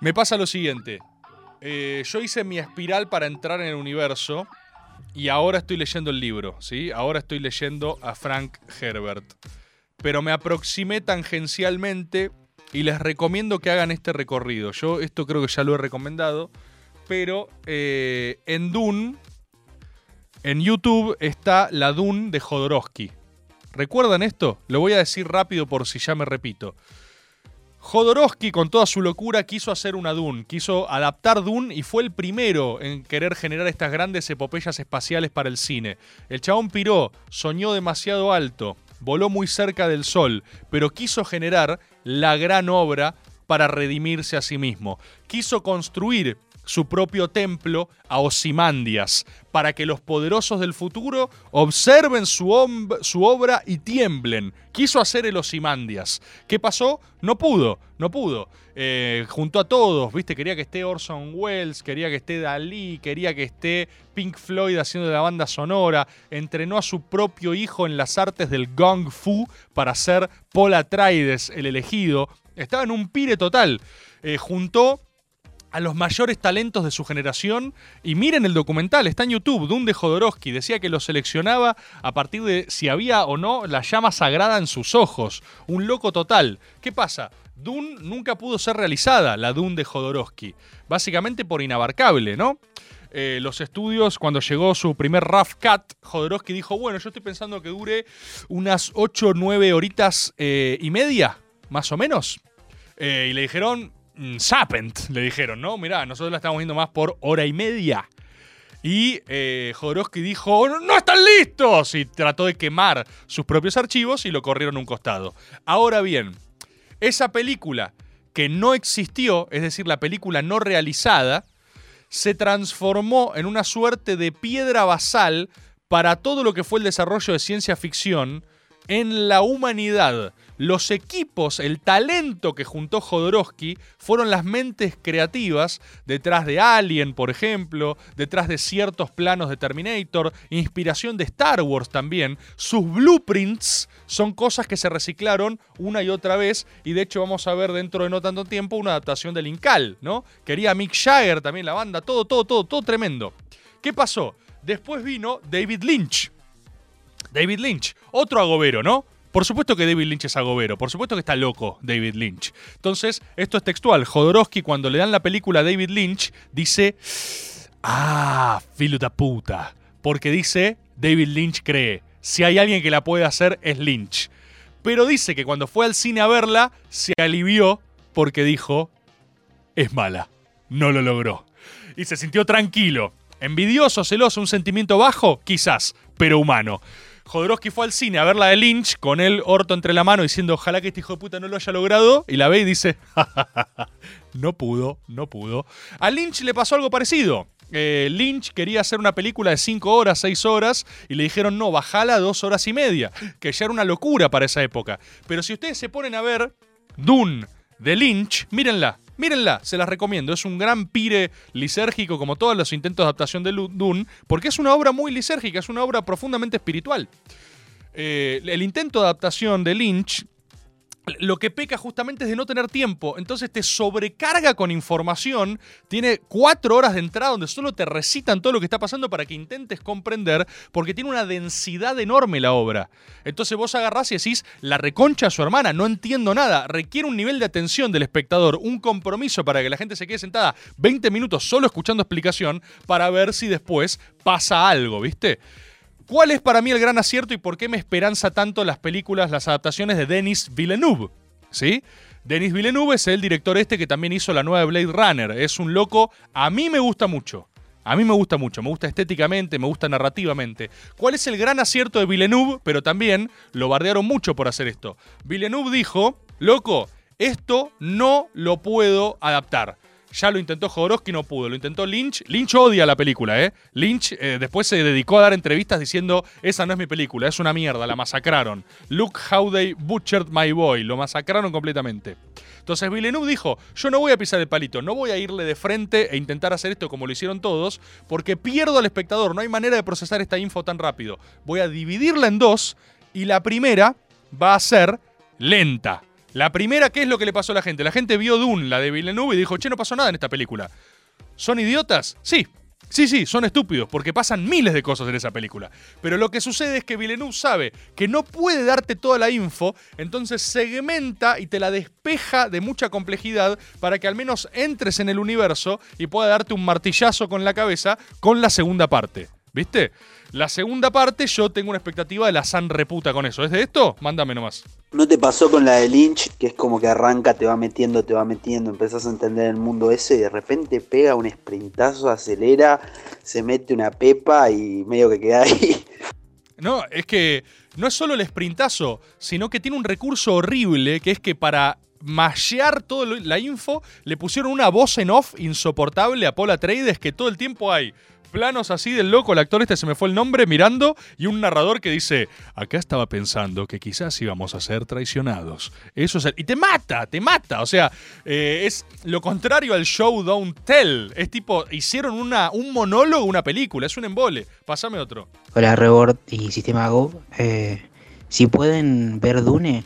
Speaker 2: Me pasa lo siguiente. Eh, yo hice mi espiral para entrar en el universo y ahora estoy leyendo el libro, ¿sí? Ahora estoy leyendo a Frank Herbert. Pero me aproximé tangencialmente y les recomiendo que hagan este recorrido. Yo esto creo que ya lo he recomendado, pero eh, en Dune, en YouTube está la Dune de Jodorowsky. ¿Recuerdan esto? Lo voy a decir rápido por si ya me repito. Jodorowsky, con toda su locura, quiso hacer una Dune, quiso adaptar Dune y fue el primero en querer generar estas grandes epopeyas espaciales para el cine. El chabón piró, soñó demasiado alto, voló muy cerca del sol, pero quiso generar la gran obra para redimirse a sí mismo. Quiso construir su propio templo a Osimandias, para que los poderosos del futuro observen su, obra y tiemblen. Quiso hacer el Osimandias. ¿Qué pasó? No pudo, no pudo. Eh, juntó a todos, ¿viste? Quería que esté Orson Welles, quería que esté Dalí, quería que esté Pink Floyd haciendo la banda sonora. Entrenó a su propio hijo en las artes del Gong Fu para ser Paul Atreides, el elegido. Estaba en un pire total. Eh, juntó a los mayores talentos de su generación. Y miren el documental, está en YouTube, Dune de Jodorowsky. Decía que lo seleccionaba a partir de si había o no la llama sagrada en sus ojos. Un loco total. ¿Qué pasa? Dune nunca pudo ser realizada, la Dune de Jodorowsky. Básicamente por inabarcable, ¿no? Eh, los estudios, cuando llegó su primer rough cut, Jodorowsky dijo, bueno, yo estoy pensando que dure unas 8 o 9 horitas eh, y media, más o menos. Eh, y le dijeron, Sapent, le dijeron, ¿no? Mirá, nosotros la estamos viendo más por hora y media. Y eh, Jodorowsky dijo, "No- ¡No están listos! Y trató de quemar sus propios archivos y lo corrieron a un costado. Ahora bien, esa película que no existió, es decir, la película no realizada, se transformó en una suerte de piedra basal para todo lo que fue el desarrollo de ciencia ficción en la humanidad. Los equipos, el talento que juntó Jodorowsky fueron las mentes creativas detrás de Alien, por ejemplo, detrás de ciertos planos de Terminator, inspiración de Star Wars también. Sus blueprints son cosas que se reciclaron una y otra vez y de hecho vamos a ver dentro de no tanto tiempo una adaptación del Incal, ¿no? Quería Mick Jagger también la banda, todo, todo, todo, todo tremendo. ¿Qué pasó? Después vino David Lynch. David Lynch, otro agobero, ¿no? Por supuesto que David Lynch es agobero, por supuesto que está loco David Lynch. Entonces, esto es textual. Jodorowsky, cuando le dan la película a David Lynch, dice: Ah, filo puta. Porque dice: David Lynch cree. Si hay alguien que la puede hacer, es Lynch. Pero dice que cuando fue al cine a verla, se alivió porque dijo: Es mala. No lo logró. Y se sintió tranquilo. Envidioso, celoso, un sentimiento bajo, quizás, pero humano. Jodorowsky fue al cine a ver la de Lynch con el orto entre la mano diciendo ojalá que este hijo de puta no lo haya logrado y la ve y dice no pudo, no pudo. A Lynch le pasó algo parecido. Eh, Lynch quería hacer una película de 5 horas, 6 horas y le dijeron no, bajala a 2 horas y media, que ya era una locura para esa época. Pero si ustedes se ponen a ver Dune de Lynch, mírenla, mírenla, se las recomiendo. Es un gran pire lisérgico como todos los intentos de adaptación de Dune, porque es una obra muy lisérgica, es una obra profundamente espiritual. Eh, el intento de adaptación de Lynch lo que peca justamente es de no tener tiempo. Entonces te sobrecarga con información. Tiene cuatro horas de entrada donde solo te recitan todo lo que está pasando para que intentes comprender, porque tiene una densidad enorme la obra. Entonces vos agarrás y decís, la reconcha a su hermana, no entiendo nada. Requiere un nivel de atención del espectador, un compromiso para que la gente se quede sentada 20 minutos solo escuchando explicación para ver si después pasa algo, ¿viste? ¿Cuál es para mí el gran acierto y por qué me esperanza tanto las películas, las adaptaciones de Denis Villeneuve? ¿Sí? Denis Villeneuve es el director este que también hizo la nueva Blade Runner. Es un loco, a mí me gusta mucho. A mí me gusta mucho, me gusta estéticamente, me gusta narrativamente. ¿Cuál es el gran acierto de Villeneuve? Pero también lo bardearon mucho por hacer esto. Villeneuve dijo, loco, esto no lo puedo adaptar. Ya lo intentó Jodorowsky, no pudo. Lo intentó Lynch. Lynch odia la película, ¿eh? Lynch eh, después se dedicó a dar entrevistas diciendo: Esa no es mi película, es una mierda, la masacraron. Look how they butchered my boy. Lo masacraron completamente. Entonces Villeneuve dijo: Yo no voy a pisar el palito, no voy a irle de frente e intentar hacer esto como lo hicieron todos, porque pierdo al espectador. No hay manera de procesar esta info tan rápido. Voy a dividirla en dos y la primera va a ser lenta. La primera, ¿qué es lo que le pasó a la gente? La gente vio Dune, la de Villeneuve, y dijo, che, no pasó nada en esta película. ¿Son idiotas? Sí. Sí, sí, son estúpidos, porque pasan miles de cosas en esa película. Pero lo que sucede es que Villeneuve sabe que no puede darte toda la info, entonces segmenta y te la despeja de mucha complejidad para que al menos entres en el universo y pueda darte un martillazo con la cabeza con la segunda parte. ¿Viste? La segunda parte yo tengo una expectativa de la san reputa con eso. ¿Es de esto? Mándame nomás.
Speaker 18: ¿No te pasó con la de Lynch, que es como que arranca, te va metiendo, te va metiendo, empezás a entender el mundo ese y de repente pega un sprintazo, acelera, se mete una pepa y medio que queda ahí?
Speaker 2: No, es que no es solo el sprintazo, sino que tiene un recurso horrible que es que para mashear toda la info le pusieron una voz en off insoportable a Paul Atreides que todo el tiempo hay planos así del loco, el actor este se me fue el nombre, mirando, y un narrador que dice, acá estaba pensando que quizás íbamos a ser traicionados. Eso es... Y te mata, te mata. O sea, eh, es lo contrario al show Don't Tell. Es tipo, hicieron una, un monólogo, una película, es un embole. Pásame otro.
Speaker 19: Hola Rebord y Sistema Go. Eh, si pueden ver Dune,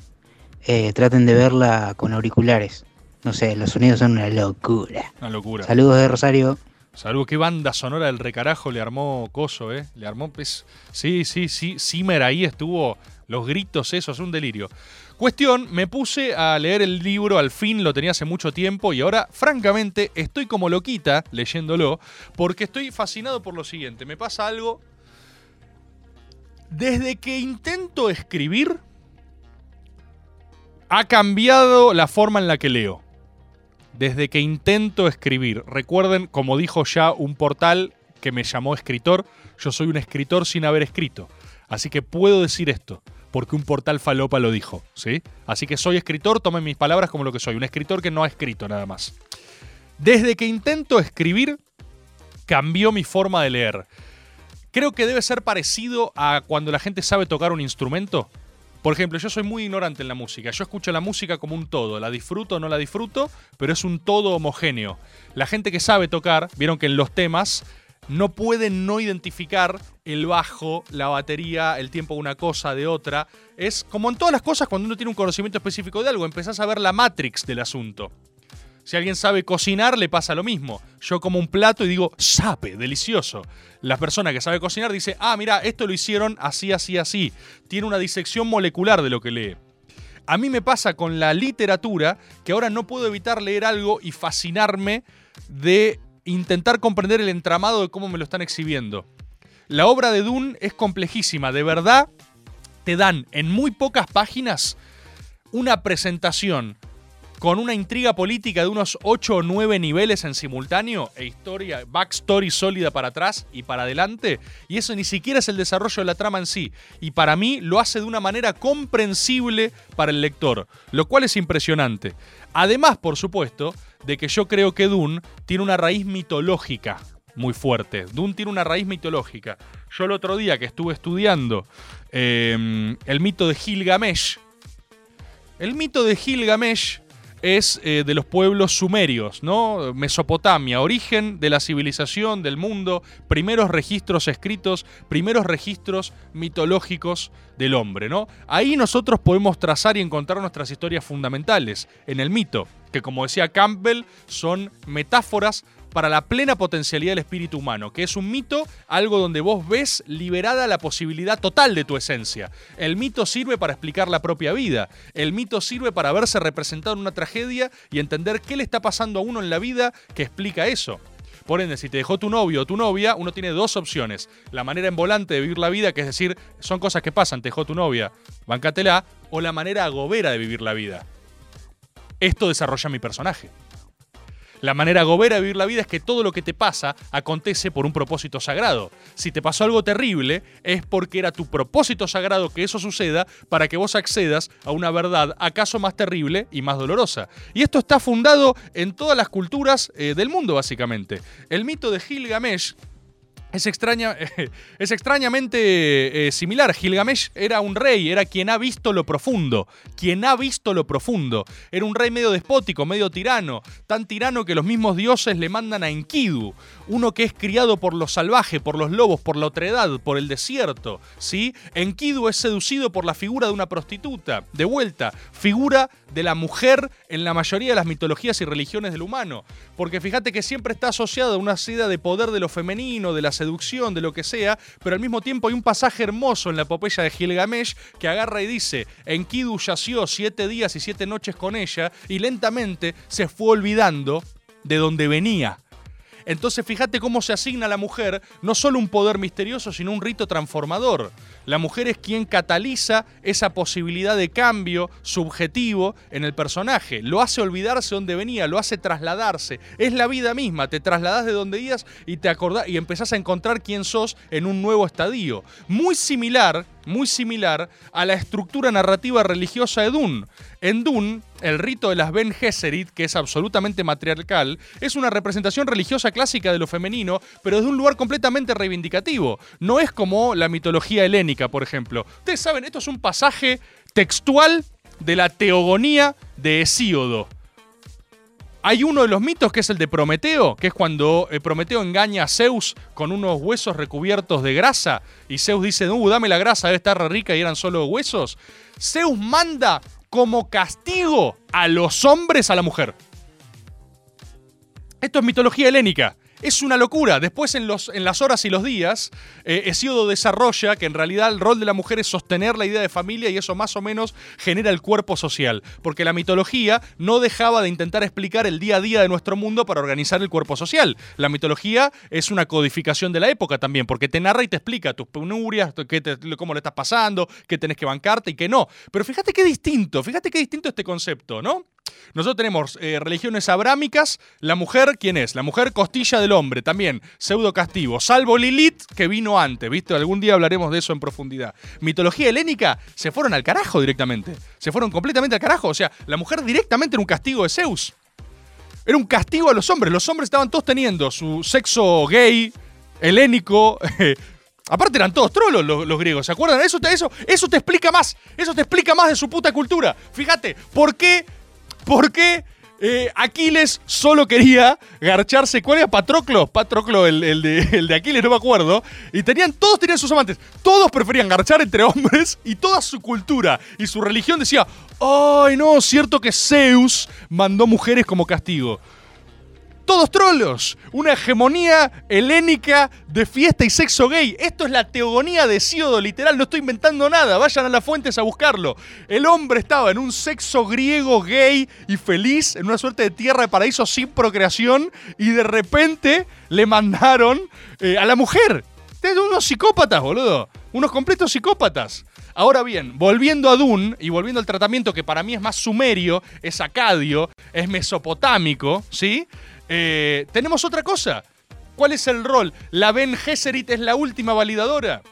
Speaker 19: eh, traten de verla con auriculares. No sé, los sonidos son una locura.
Speaker 2: Una locura.
Speaker 19: Saludos de Rosario.
Speaker 2: Saludos, qué banda sonora del recarajo le armó Coso, ¿eh? Le armó. Pues, sí, sí, sí. Zimmer ahí estuvo. Los gritos, eso, es un delirio. Cuestión, me puse a leer el libro, al fin lo tenía hace mucho tiempo y ahora, francamente, estoy como loquita leyéndolo porque estoy fascinado por lo siguiente. Me pasa algo. Desde que intento escribir, ha cambiado la forma en la que leo desde que intento escribir. Recuerden, como dijo ya un portal que me llamó escritor, yo soy un escritor sin haber escrito. Así que puedo decir esto, porque un portal falopa lo dijo, ¿sí? Así que soy escritor, tomen mis palabras como lo que soy, un escritor que no ha escrito nada más. Desde que intento escribir, cambió mi forma de leer. Creo que debe ser parecido a cuando la gente sabe tocar un instrumento. Por ejemplo, yo soy muy ignorante en la música. Yo escucho la música como un todo. La disfruto o no la disfruto, pero es un todo homogéneo. La gente que sabe tocar, vieron que en los temas no pueden no identificar el bajo, la batería, el tiempo de una cosa, de otra. Es como en todas las cosas, cuando uno tiene un conocimiento específico de algo, empezás a ver la matrix del asunto. Si alguien sabe cocinar, le pasa lo mismo. Yo como un plato y digo, sape, delicioso. La persona que sabe cocinar dice, ah, mira, esto lo hicieron así, así, así. Tiene una disección molecular de lo que lee. A mí me pasa con la literatura que ahora no puedo evitar leer algo y fascinarme de intentar comprender el entramado de cómo me lo están exhibiendo. La obra de Dune es complejísima, de verdad te dan en muy pocas páginas una presentación con una intriga política de unos 8 o 9 niveles en simultáneo e historia, backstory sólida para atrás y para adelante. Y eso ni siquiera es el desarrollo de la trama en sí. Y para mí lo hace de una manera comprensible para el lector, lo cual es impresionante. Además, por supuesto, de que yo creo que Dune tiene una raíz mitológica muy fuerte. Dune tiene una raíz mitológica. Yo el otro día que estuve estudiando eh, el mito de Gilgamesh, el mito de Gilgamesh es eh, de los pueblos sumerios, ¿no? Mesopotamia, origen de la civilización, del mundo, primeros registros escritos, primeros registros mitológicos del hombre, ¿no? Ahí nosotros podemos trazar y encontrar nuestras historias fundamentales en el mito, que como decía Campbell, son metáforas para la plena potencialidad del espíritu humano, que es un mito, algo donde vos ves liberada la posibilidad total de tu esencia. El mito sirve para explicar la propia vida, el mito sirve para verse representado en una tragedia y entender qué le está pasando a uno en la vida que explica eso. Por ende, si te dejó tu novio o tu novia, uno tiene dos opciones. La manera en volante de vivir la vida, que es decir, son cosas que pasan, te dejó tu novia, bancatela, o la manera agobera de vivir la vida. Esto desarrolla mi personaje. La manera gobera de vivir la vida es que todo lo que te pasa acontece por un propósito sagrado. Si te pasó algo terrible, es porque era tu propósito sagrado que eso suceda para que vos accedas a una verdad acaso más terrible y más dolorosa. Y esto está fundado en todas las culturas eh, del mundo, básicamente. El mito de Gilgamesh es, extraña, es extrañamente eh, similar. Gilgamesh era un rey, era quien ha visto lo profundo. Quien ha visto lo profundo. Era un rey medio despótico, medio tirano. Tan tirano que los mismos dioses le mandan a Enkidu. Uno que es criado por lo salvaje, por los lobos, por la otredad, por el desierto. ¿sí? Enkidu es seducido por la figura de una prostituta. De vuelta, figura de la mujer en la mayoría de las mitologías y religiones del humano. Porque fíjate que siempre está asociado a una idea de poder de lo femenino, de la seducción, de lo que sea, pero al mismo tiempo hay un pasaje hermoso en la epopeya de Gilgamesh que agarra y dice, Enkidu yació siete días y siete noches con ella y lentamente se fue olvidando de donde venía. Entonces fíjate cómo se asigna a la mujer no solo un poder misterioso, sino un rito transformador. La mujer es quien cataliza esa posibilidad de cambio subjetivo en el personaje. Lo hace olvidarse dónde venía, lo hace trasladarse. Es la vida misma, te trasladás de donde ibas y te acordás y empezás a encontrar quién sos en un nuevo estadio. Muy similar, muy similar a la estructura narrativa religiosa de Dune. En Dune, el rito de las Ben Gesserit, que es absolutamente matriarcal, es una representación religiosa clásica de lo femenino, pero desde un lugar completamente reivindicativo. No es como la mitología helénica, por ejemplo. Ustedes saben, esto es un pasaje textual de la teogonía de Hesíodo. Hay uno de los mitos que es el de Prometeo, que es cuando eh, Prometeo engaña a Zeus con unos huesos recubiertos de grasa y Zeus dice, uh, dame la grasa, debe estar rica y eran solo huesos. Zeus manda como castigo a los hombres a la mujer. Esto es mitología helénica. Es una locura. Después, en, los, en las horas y los días, eh, Hesíodo desarrolla que en realidad el rol de la mujer es sostener la idea de familia y eso más o menos genera el cuerpo social. Porque la mitología no dejaba de intentar explicar el día a día de nuestro mundo para organizar el cuerpo social. La mitología es una codificación de la época también, porque te narra y te explica tus penurias, qué te- cómo le estás pasando, qué tenés que bancarte y qué no. Pero fíjate qué distinto, fíjate qué distinto este concepto, ¿no? Nosotros tenemos eh, religiones abrámicas. La mujer, ¿quién es? La mujer costilla del hombre, también pseudo castigo. Salvo Lilith, que vino antes, ¿viste? Algún día hablaremos de eso en profundidad. Mitología helénica, se fueron al carajo directamente. Se fueron completamente al carajo. O sea, la mujer directamente era un castigo de Zeus. Era un castigo a los hombres. Los hombres estaban todos teniendo su sexo gay, helénico. Aparte eran todos trolos los, los griegos, ¿se acuerdan? Eso te, eso, eso te explica más. Eso te explica más de su puta cultura. Fíjate, ¿por qué? ¿Por qué eh, Aquiles solo quería garcharse? ¿Cuál era Patroclo? Patroclo, el, el de, el de Aquiles, no me acuerdo. Y tenían, todos tenían sus amantes. Todos preferían garchar entre hombres y toda su cultura y su religión decía, ay no, cierto que Zeus mandó mujeres como castigo. Todos trolos. Una hegemonía helénica de fiesta y sexo gay. Esto es la teogonía de Hesíodo, literal. No estoy inventando nada. Vayan a las fuentes a buscarlo. El hombre estaba en un sexo griego gay y feliz, en una suerte de tierra de paraíso sin procreación. Y de repente le mandaron eh, a la mujer. Ustedes unos psicópatas, boludo. Unos completos psicópatas. Ahora bien, volviendo a Dune y volviendo al tratamiento que para mí es más sumerio, es acadio, es mesopotámico, ¿sí? Eh, tenemos otra cosa. ¿Cuál es el rol? La Ben Gesserit es la última validadora.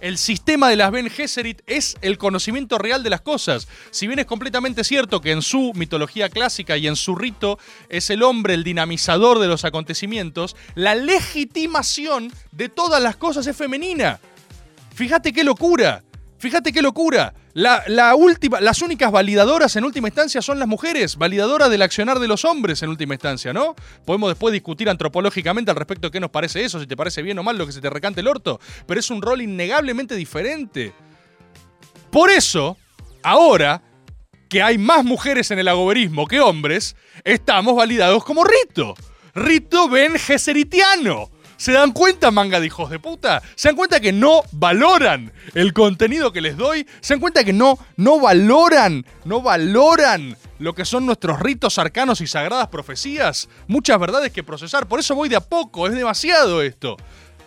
Speaker 2: El sistema de las Ben Gesserit es el conocimiento real de las cosas. Si bien es completamente cierto que en su mitología clásica y en su rito es el hombre el dinamizador de los acontecimientos, la legitimación de todas las cosas es femenina. Fíjate qué locura. Fíjate qué locura. La, última, las únicas validadoras en última instancia son las mujeres, validadoras del accionar de los hombres en última instancia, ¿no? Podemos después discutir antropológicamente al respecto de qué nos parece eso, si te parece bien o mal lo que se te recante el orto, pero es un rol innegablemente diferente. Por eso, ahora que hay más mujeres en el agoberismo que hombres, estamos validados como rito. Rito Ben Gesseritiano. ¿Se dan cuenta, manga de hijos de puta? ¿Se dan cuenta que no valoran el contenido que les doy? ¿Se dan cuenta que no, no valoran, no valoran lo que son nuestros ritos arcanos y sagradas profecías? Muchas verdades que procesar. Por eso voy de a poco, es demasiado esto.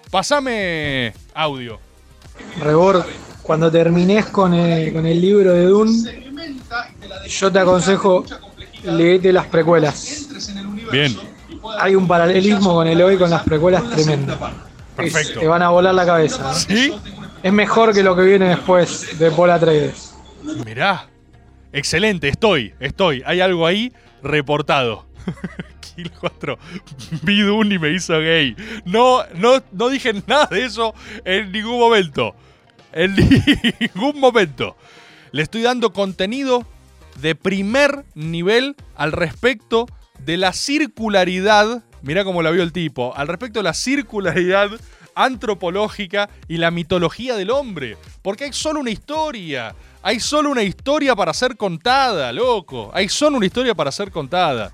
Speaker 2: Pasame audio.
Speaker 20: Rebord, cuando termines con el, con el libro de Dune, yo te aconsejo leete las precuelas.
Speaker 2: Bien.
Speaker 20: Hay un paralelismo con el hoy con las precuelas tremendo.
Speaker 2: Perfecto.
Speaker 20: Te van a volar la cabeza.
Speaker 2: ¿Sí?
Speaker 20: Es mejor que lo que viene después de Paul Atreides.
Speaker 2: Mirá. Excelente, estoy, estoy. Hay algo ahí reportado. Kill 4. Vi Dune y me hizo gay. No, no, no dije nada de eso en ningún momento. En ningún momento. Le estoy dando contenido de primer nivel al respecto de la circularidad. Mirá cómo la vio el tipo. Al respecto de la circularidad antropológica y la mitología del hombre. Porque hay solo una historia. Hay solo una historia para ser contada, loco. Hay solo una historia para ser contada.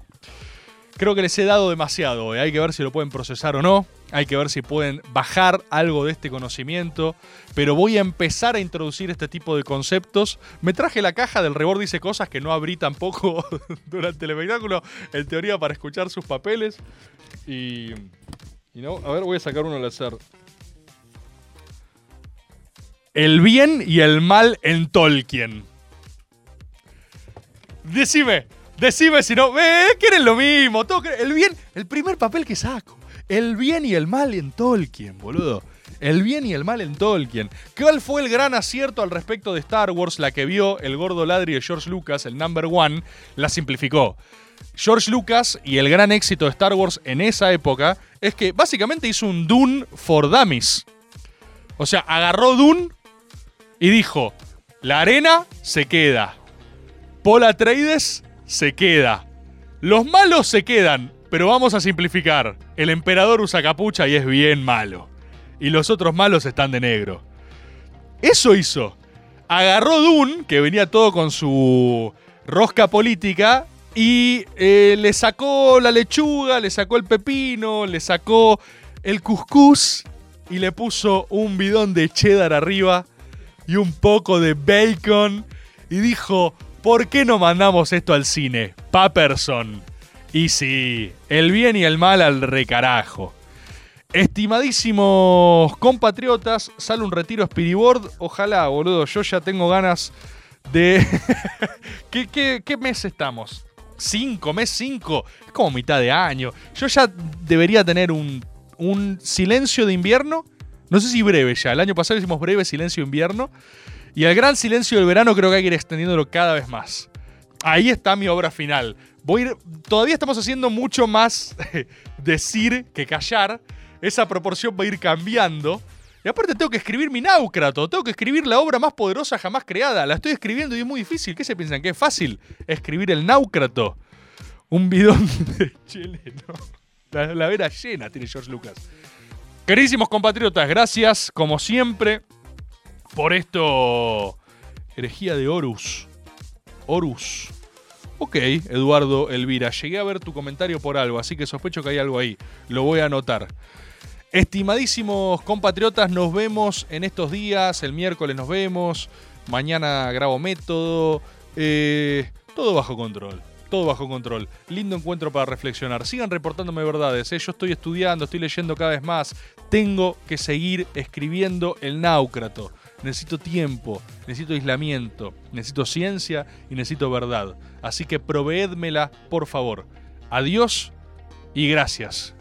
Speaker 2: Creo que les he dado demasiado. Hay que ver si lo pueden procesar o no. Hay que ver si pueden bajar algo de este conocimiento. Pero voy a empezar a introducir este tipo de conceptos. Me traje la caja del Rebord dice cosas que no abrí tampoco durante el espectáculo. En teoría para escuchar sus papeles. Y... y no, a ver, voy a sacar uno al azar. El bien y el mal en Tolkien. Decime, decime si no. Eh, quieren lo mismo. todo el bien, el primer papel que saco. El bien y el mal en Tolkien, boludo. El bien y el mal en Tolkien. ¿Cuál fue el gran acierto al respecto de Star Wars? La que vio el gordo ladri de George Lucas, el number one, la simplificó. George Lucas y el gran éxito de Star Wars en esa época es que básicamente hizo un Dune for Dummies. O sea, agarró Dune y dijo, la arena se queda. Paul Atreides se queda. Los malos se quedan, pero vamos a simplificar. El emperador usa capucha y es bien malo. Y los otros malos están de negro. Eso hizo. Agarró Dune, que venía todo con su rosca política, y eh, le sacó la lechuga, le sacó el pepino, le sacó el cuscús y le puso un bidón de cheddar arriba y un poco de bacon y dijo, ¿por qué no mandamos esto al cine? Paperson. Y sí, el bien y el mal al recarajo. Estimadísimos compatriotas, sale un retiro Spiriboard. Ojalá, boludo, yo ya tengo ganas de... ¿Qué, qué, qué mes estamos? ¿Cinco? ¿Mes cinco? Es como mitad de año. Yo ya debería tener un, un silencio de invierno. No sé si breve ya. El año pasado hicimos breve silencio de invierno. Y el gran silencio del verano creo que hay que ir extendiéndolo cada vez más. Ahí está mi obra final. Voy ir- todavía estamos haciendo mucho más decir que callar. Esa proporción va a ir cambiando. Y aparte tengo que escribir mi náucrato. Tengo que escribir la obra más poderosa jamás creada. La estoy escribiendo y es muy difícil. ¿Qué se piensan? ¿Que es fácil escribir el náucrato? Un bidón de chile, ¿no? La, la vera llena tiene George Lucas. Queridísimos compatriotas, gracias como siempre por esto. Herejía de Horus. Horus. Ok, Eduardo Elvira, llegué a ver tu comentario por algo, así que sospecho que hay algo ahí. Lo voy a anotar. Estimadísimos compatriotas, nos vemos en estos días. El miércoles nos vemos. Mañana grabo método. Eh, todo bajo control. Todo bajo control. Lindo encuentro para reflexionar. Sigan reportándome verdades. ¿eh? Yo estoy estudiando, estoy leyendo cada vez más. Tengo que seguir escribiendo el náucrato. Necesito tiempo, necesito aislamiento, necesito ciencia y necesito verdad. Así que proveédmela, por favor. Adiós y gracias.